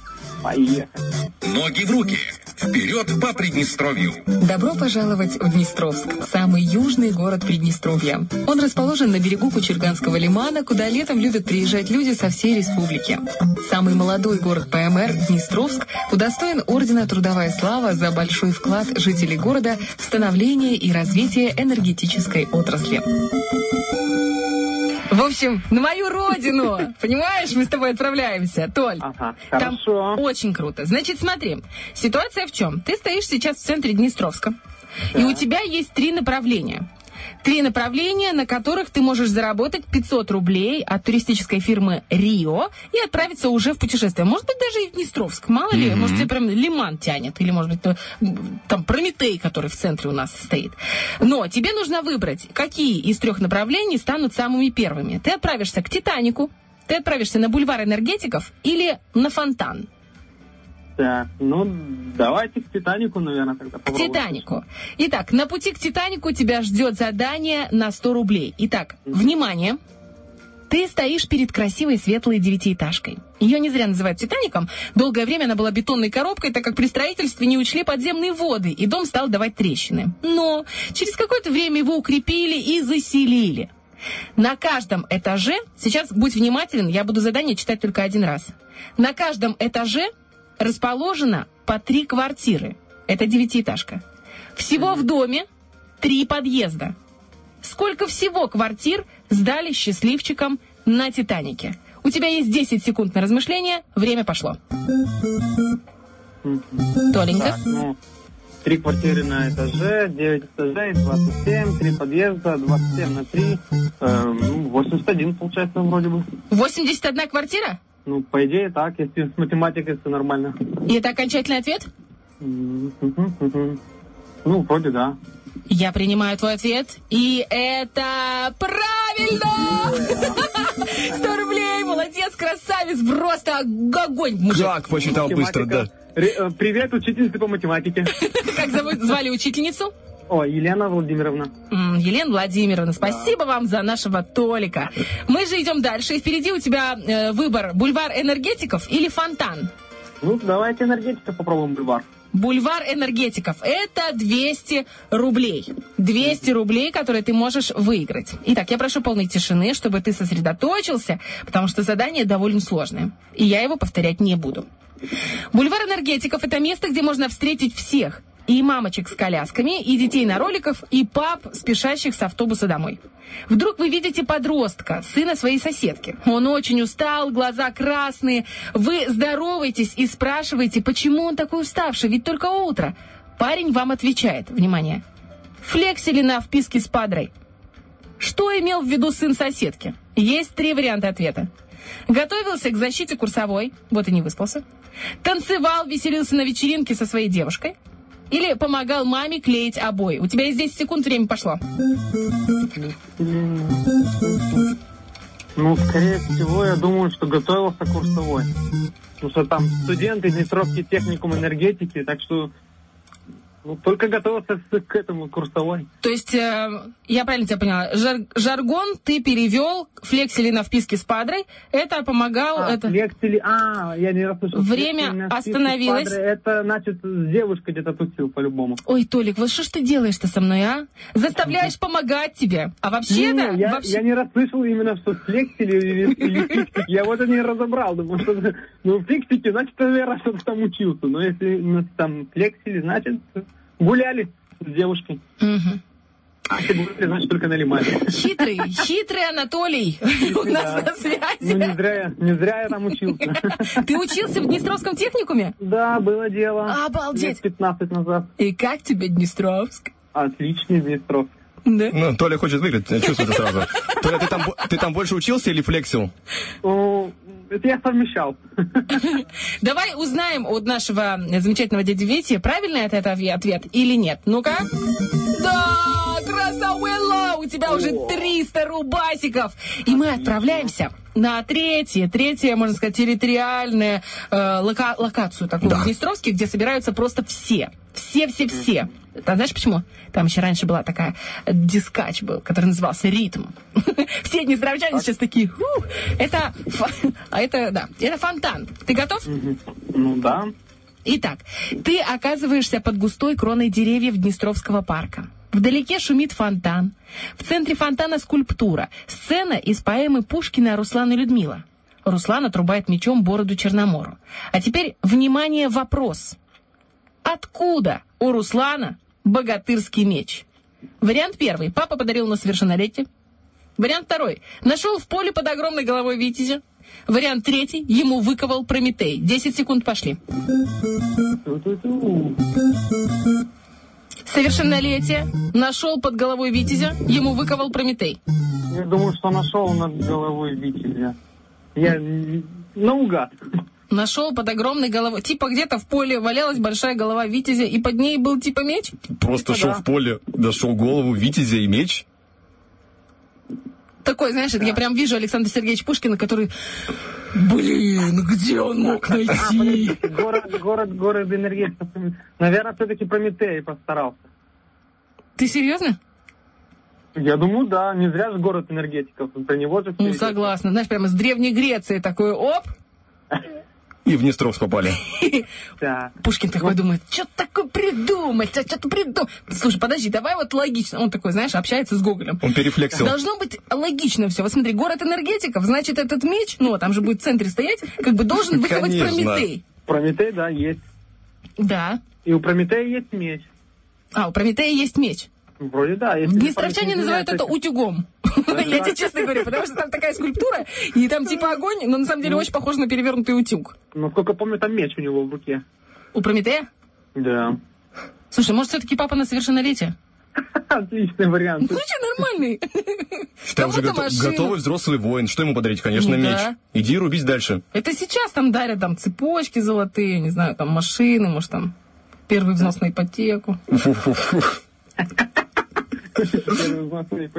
Поехали. Ноги в руки. Вперед по Приднестровью. Добро пожаловать в Днестровск, самый южный город Приднестровья. Он расположен на берегу Кучерганского лимана, куда летом любят приезжать люди со всей республики. Самый молодой город ПМР, Днестровск, удостоен ордена «Трудовая слава» за большой вклад жителей города в становление и развитие энергетической отрасли. В общем, на мою родину, понимаешь, мы с тобой отправляемся, Толь. Ага, Там хорошо. очень круто. Значит, смотри, ситуация в чем? Ты стоишь сейчас в центре Днестровска, и у тебя есть три направления. Три направления, на которых ты можешь заработать 500 рублей от туристической фирмы Рио и отправиться уже в путешествие. Может быть, даже и в Днестровск. Мало ли, Мгм. может, тебе прям лиман тянет. Или, может быть, то, там Прометей, который в центре у нас стоит. Но тебе нужно выбрать, какие из трех направлений станут самыми первыми. Ты отправишься к Титанику, ты отправишься на бульвар энергетиков или на фонтан. Так, ну, давайте к Титанику, наверное, тогда К попробуем. Титанику. Итак, на пути к Титанику тебя ждет задание на 100 рублей. Итак, внимание. Ты стоишь перед красивой светлой девятиэтажкой. Ее не зря называют Титаником. Долгое время она была бетонной коробкой, так как при строительстве не учли подземные воды, и дом стал давать трещины. Но через какое-то время его укрепили и заселили. На каждом этаже, сейчас будь внимателен, я буду задание читать только один раз. На каждом этаже расположено по три квартиры. Это девятиэтажка. Всего в доме три подъезда. Сколько всего квартир сдали счастливчикам на Титанике? У тебя есть 10 секунд на размышление. Время пошло. Толенька? Так, ну, три квартиры на этаже, 9 этажей, 27, три подъезда, 27 на 3, э, ну, 81 получается вроде бы. 81 квартира? Ну, по идее так, если с математикой все нормально. И это окончательный ответ? Ну, вроде да. Я принимаю твой ответ, и это правильно! 100 рублей, молодец, красавец, просто огонь, мужик. Как посчитал быстро, да. Э, Привет, учительница по математике. Как звали учительницу? О, Елена Владимировна. Елена Владимировна, спасибо вам за нашего Толика. Мы же идем дальше, и впереди у тебя э, выбор бульвар энергетиков или фонтан. Ну, давайте энергетика попробуем бульвар. Бульвар энергетиков. Это 200 рублей. 200 рублей, которые ты можешь выиграть. Итак, я прошу полной тишины, чтобы ты сосредоточился, потому что задание довольно сложное. И я его повторять не буду. Бульвар энергетиков – это место, где можно встретить всех. И мамочек с колясками, и детей на роликах, и пап, спешащих с автобуса домой. Вдруг вы видите подростка, сына своей соседки. Он очень устал, глаза красные. Вы здороваетесь и спрашиваете, почему он такой уставший, ведь только утро. Парень вам отвечает, внимание, флексили на вписке с падрой. Что имел в виду сын соседки? Есть три варианта ответа. Готовился к защите курсовой, вот и не выспался. Танцевал, веселился на вечеринке со своей девушкой. Или помогал маме клеить обои. У тебя есть 10 секунд, время пошло. Ну, скорее всего, я думаю, что готовился курсовой. Потому что там студенты Днестровский техникум энергетики, так что ну, только готовился к этому курсовой. То есть, э, я правильно тебя поняла, жар- жаргон ты перевел, флексили на вписке с падрой, это помогал... А, это... флексили- а, я не расслышал. Время остановилось. падре, Это, значит, с девушкой где-то тусил по-любому. Ой, Толик, вот что ж ты делаешь-то со мной, а? Заставляешь помогать тебе. А вообще-то... Не, я, вообще- я не расслышал именно, что флексили или, или фиксики. Я вот это не разобрал. Думаю, что ну, фиксики, значит, наверное, что-то там учился. Но если ну, там флексили, значит, гуляли с девушкой. А если гуляли, значит, только налимали. Хитрый, хитрый Анатолий у нас на Ну, не связи. зря, я- не зря я там учился. Ты учился в Днестровском техникуме? Да, было дело. Обалдеть. Лет 15 назад. И как тебе Днестровск? Отличный Днестров. Да? Ну, Толя хочет выиграть, я чувствую это сразу. Толя, ты там, ты там больше учился или флексил? Ну, это я совмещал. Давай узнаем от нашего замечательного дяди Вити, правильный это, это ответ или нет. Ну-ка. Да, красавелла, у тебя уже 300 рубасиков. И мы отправляемся на третье, третье, можно сказать, территориальное э, лока- локацию такую в Днестровске, где собираются просто все. Все-все-все. А знаешь почему? Там еще раньше была такая дискач был, который назывался «Ритм». Все днестровчане сейчас такие, «Фу, это, а это, да, это фонтан. Ты готов? Ну да. Итак, ты оказываешься под густой кроной деревьев Днестровского парка. Вдалеке шумит фонтан. В центре фонтана скульптура. Сцена из поэмы Пушкина «Руслан и Людмила». Руслан отрубает мечом бороду Черномору. А теперь, внимание, вопрос. Откуда у Руслана богатырский меч? Вариант первый. Папа подарил на совершеннолетие. Вариант второй. Нашел в поле под огромной головой Витязя. Вариант третий. Ему выковал Прометей. 10 секунд пошли. Совершеннолетие. Нашел под головой Витязя. Ему выковал Прометей. Я думаю, что нашел над головой Витязя. Я наугад. Нашел под огромной головой. Типа где-то в поле валялась большая голова Витязя, и под ней был типа меч. Просто Типа шел да. в поле, нашел голову Витязя и меч. Такой, знаешь, я прям вижу Александра Сергеевича Пушкина, который... Блин, где он мог А, найти? подождите, город, город, город энергетиков. Наверное, все-таки Прометей постарался. Ты серьезно? Я думаю, да. Не зря же город энергетиков. Про него же Ну, согласна. Знаешь, прямо с Древней Греции такой, оп, И в Днестровск попали. Да. Пушкин такой думает, что такое придумать, что-то придумать. Слушай, подожди, давай вот логично. Он такой, знаешь, общается с Гоголем. Он перефлексил. Должно быть логично все. Вот смотри, город энергетиков, значит, этот меч, ну, там же будет в центре стоять, как бы должен выковать. Прометей. Прометей, да, есть. Да. И у Прометея есть меч. А, у Прометея есть меч. Вроде да. если Днестровчане называют это утюгом. Я тебе честно говорю, потому что там такая скульптура, и там типа огонь, но на самом деле очень похоже на перевернутый утюг. Насколько помню, там меч у него в руке. У Прометея? Да. Слушай, может, все-таки папа на совершеннолетие? Отличный вариант. Ну, что, нормальный. Там гото- машину. готовый взрослый воин. Что ему подарить? Конечно, Ну меч. да. Иди рубись дальше. Это сейчас там дарят там цепочки золотые, не знаю, там машины, может, там первый взнос на ипотеку.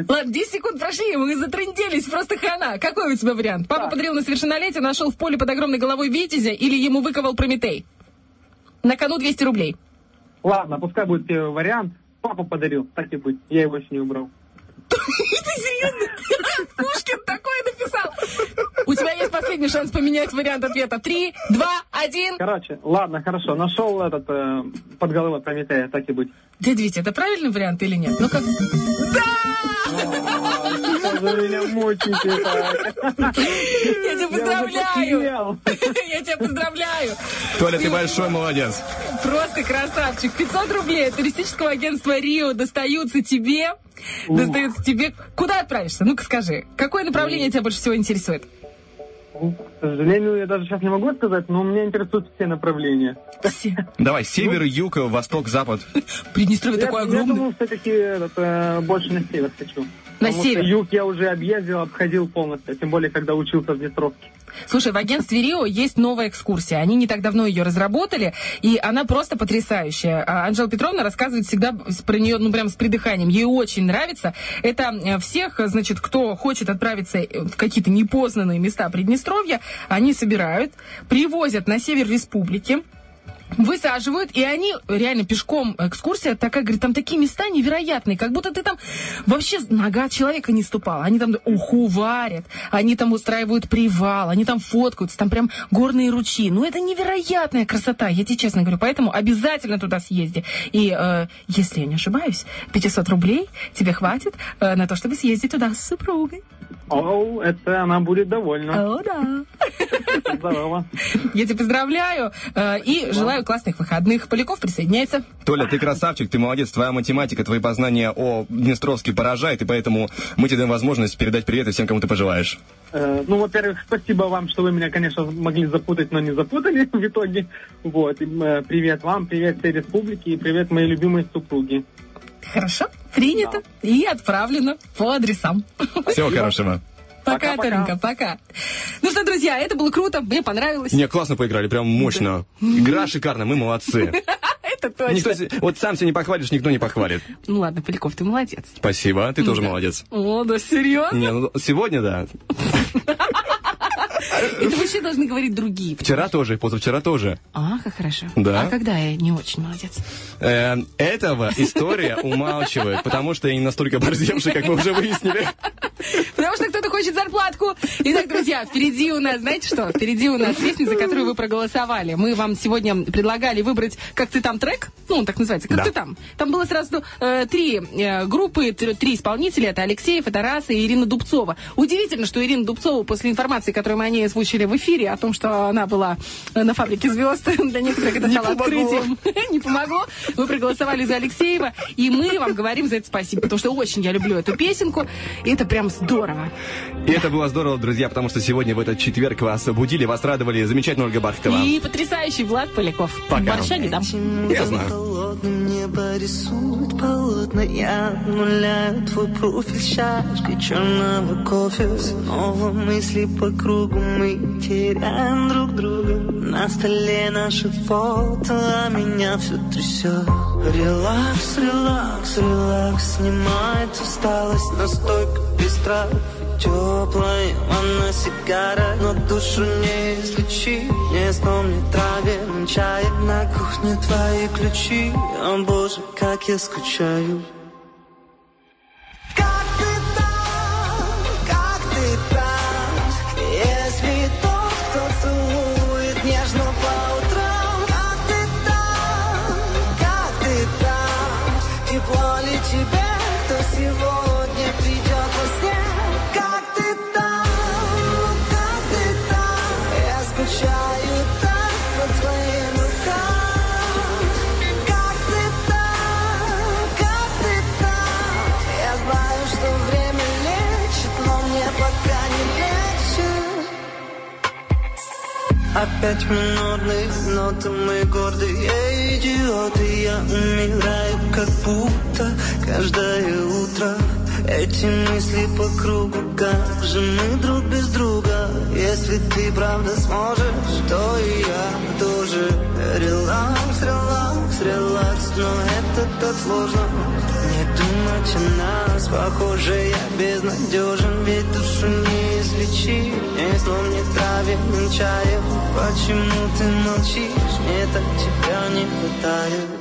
Ладно, 10 секунд прошли, мы затрынделись, просто хана. Какой у тебя вариант? Папа подарил на совершеннолетие, нашел в поле под огромной головой Витязя или ему выковал Прометей? На кону 200 рублей. Ладно, пускай будет первый вариант. Папа подарил, так и быть. Я его еще не убрал. Ты серьезно? Пушкин такое написал. У тебя есть последний шанс поменять вариант ответа. Три, два, один. Короче, ладно, хорошо. Нашел этот э, под головой Прометея, так и быть. Дядя Витя, это правильный вариант или нет? Ну-ка. Что вы меня мучите так? Я тебя поздравляю. Я тебя поздравляю. Толя, ты большой молодец. Просто красавчик. 500 рублей от туристического агентства Рио достаются тебе. Достаются тебе. Куда отправишься? Ну-ка скажи. Какое направление тебя больше всего интересует? Ну, К сожалению, я даже сейчас не могу сказать, но меня интересуют все направления. Давай, север, юг, восток, запад. Приднестровье Я- такое Я огромное. думаю, все-таки этот, э, больше на север хочу. На север. юг я уже объездил, обходил полностью, тем более, когда учился в Днестровске. Слушай, в агентстве Рио есть новая экскурсия. Они не так давно ее разработали, и она просто потрясающая. А Анжела Петровна рассказывает всегда про нее, ну, прям с придыханием. Ей очень нравится. Это э, всех, значит, кто хочет отправиться э, в какие-то непознанные места Приднестровья, они собирают, привозят на север республики, высаживают, и они реально пешком экскурсия такая, говорит, там такие места невероятные, как будто ты там вообще нога человека не ступала. Они там уху варят, они там устраивают привал, они там фоткаются, там прям горные ручьи. Ну, это невероятная красота, я тебе честно говорю. Поэтому обязательно туда съезди. И, э, если я не ошибаюсь, 500 рублей тебе хватит э, на то, чтобы съездить туда с супругой. О, это она будет довольна. О, да. Здорово. Я тебя поздравляю э, и желаю классных выходных. Поляков присоединяется. Толя, ты красавчик, ты молодец, твоя математика, твои познания о Днестровске поражает, и поэтому мы тебе даем возможность передать привет и всем, кому ты пожелаешь. Э, Ну, во-первых, спасибо вам, что вы меня, конечно, могли запутать, но не запутали в итоге. Вот. И, э, Привет вам, привет всей республике и привет моей любимой супруге. Хорошо, принято и отправлено по адресам. Всего хорошего. Пока, Толенька, пока. Ну что, друзья, это было круто, мне понравилось. Не, классно поиграли, прям мощно. Игра шикарная, мы молодцы. Это точно. Никто, вот сам себя не похвалишь, никто не похвалит. Ну ладно, Поляков, ты молодец. Спасибо, ты тоже молодец. О, да серьезно? Не, ну сегодня да. Это вообще должны говорить другие. Вчера тоже, позавчера тоже. А, как хорошо. Да. А когда я не очень молодец? Э, этого история умалчивает, потому что я не настолько борзевший, как мы уже выяснили. Потому что кто-то хочет зарплатку. Итак, друзья, впереди у нас, знаете что? Впереди у нас песня, за которую вы проголосовали. Мы вам сегодня предлагали выбрать «Как ты там» трек. Ну, он так называется «Как Да. ты там». Там было сразу э, три э, группы, тр- три исполнителя. Это Алексеев, это Раса и Ирина Дубцова. Удивительно, что Ирина Дубцова после информации, которую мы ней озвучили в эфире, о том, что она была на фабрике звезд, для некоторых это стало открытием. Не помогло. Вы проголосовали за Алексеева, и мы вам говорим за это спасибо, потому что очень я люблю эту песенку, и это прям здорово. И это было здорово, друзья, потому что сегодня в этот четверг вас будили, вас радовали замечательная Ольга Бархтова. И потрясающий Влад Поляков. Пока. Борща не дам. Я знаю. Небо рисует полотна Я обнуляю твой профиль чашкой черного кофе Снова мысли по кругу Мы теряем друг друга. На столе наши фото А меня все трясет Релакс, релакс, релакс Снимает усталость. Настойка без трав Теплая ванна сигара. Но душу не излечи Не вспомни траве. Чай На кухне твои ключи. О боже, как я скучаю Опять минорные ноты, мы гордые идиоты Я умираю, как будто каждое утро эти мысли по кругу, как же мы друг без друга. Если ты правда сможешь, то и я тоже. Релакс, релакс, релакс, но это так сложно. Не думать о нас, похоже, я безнадежен. Ведь душу не излечи, не сломни траве чаев Почему ты молчишь, мне так тебя не хватает.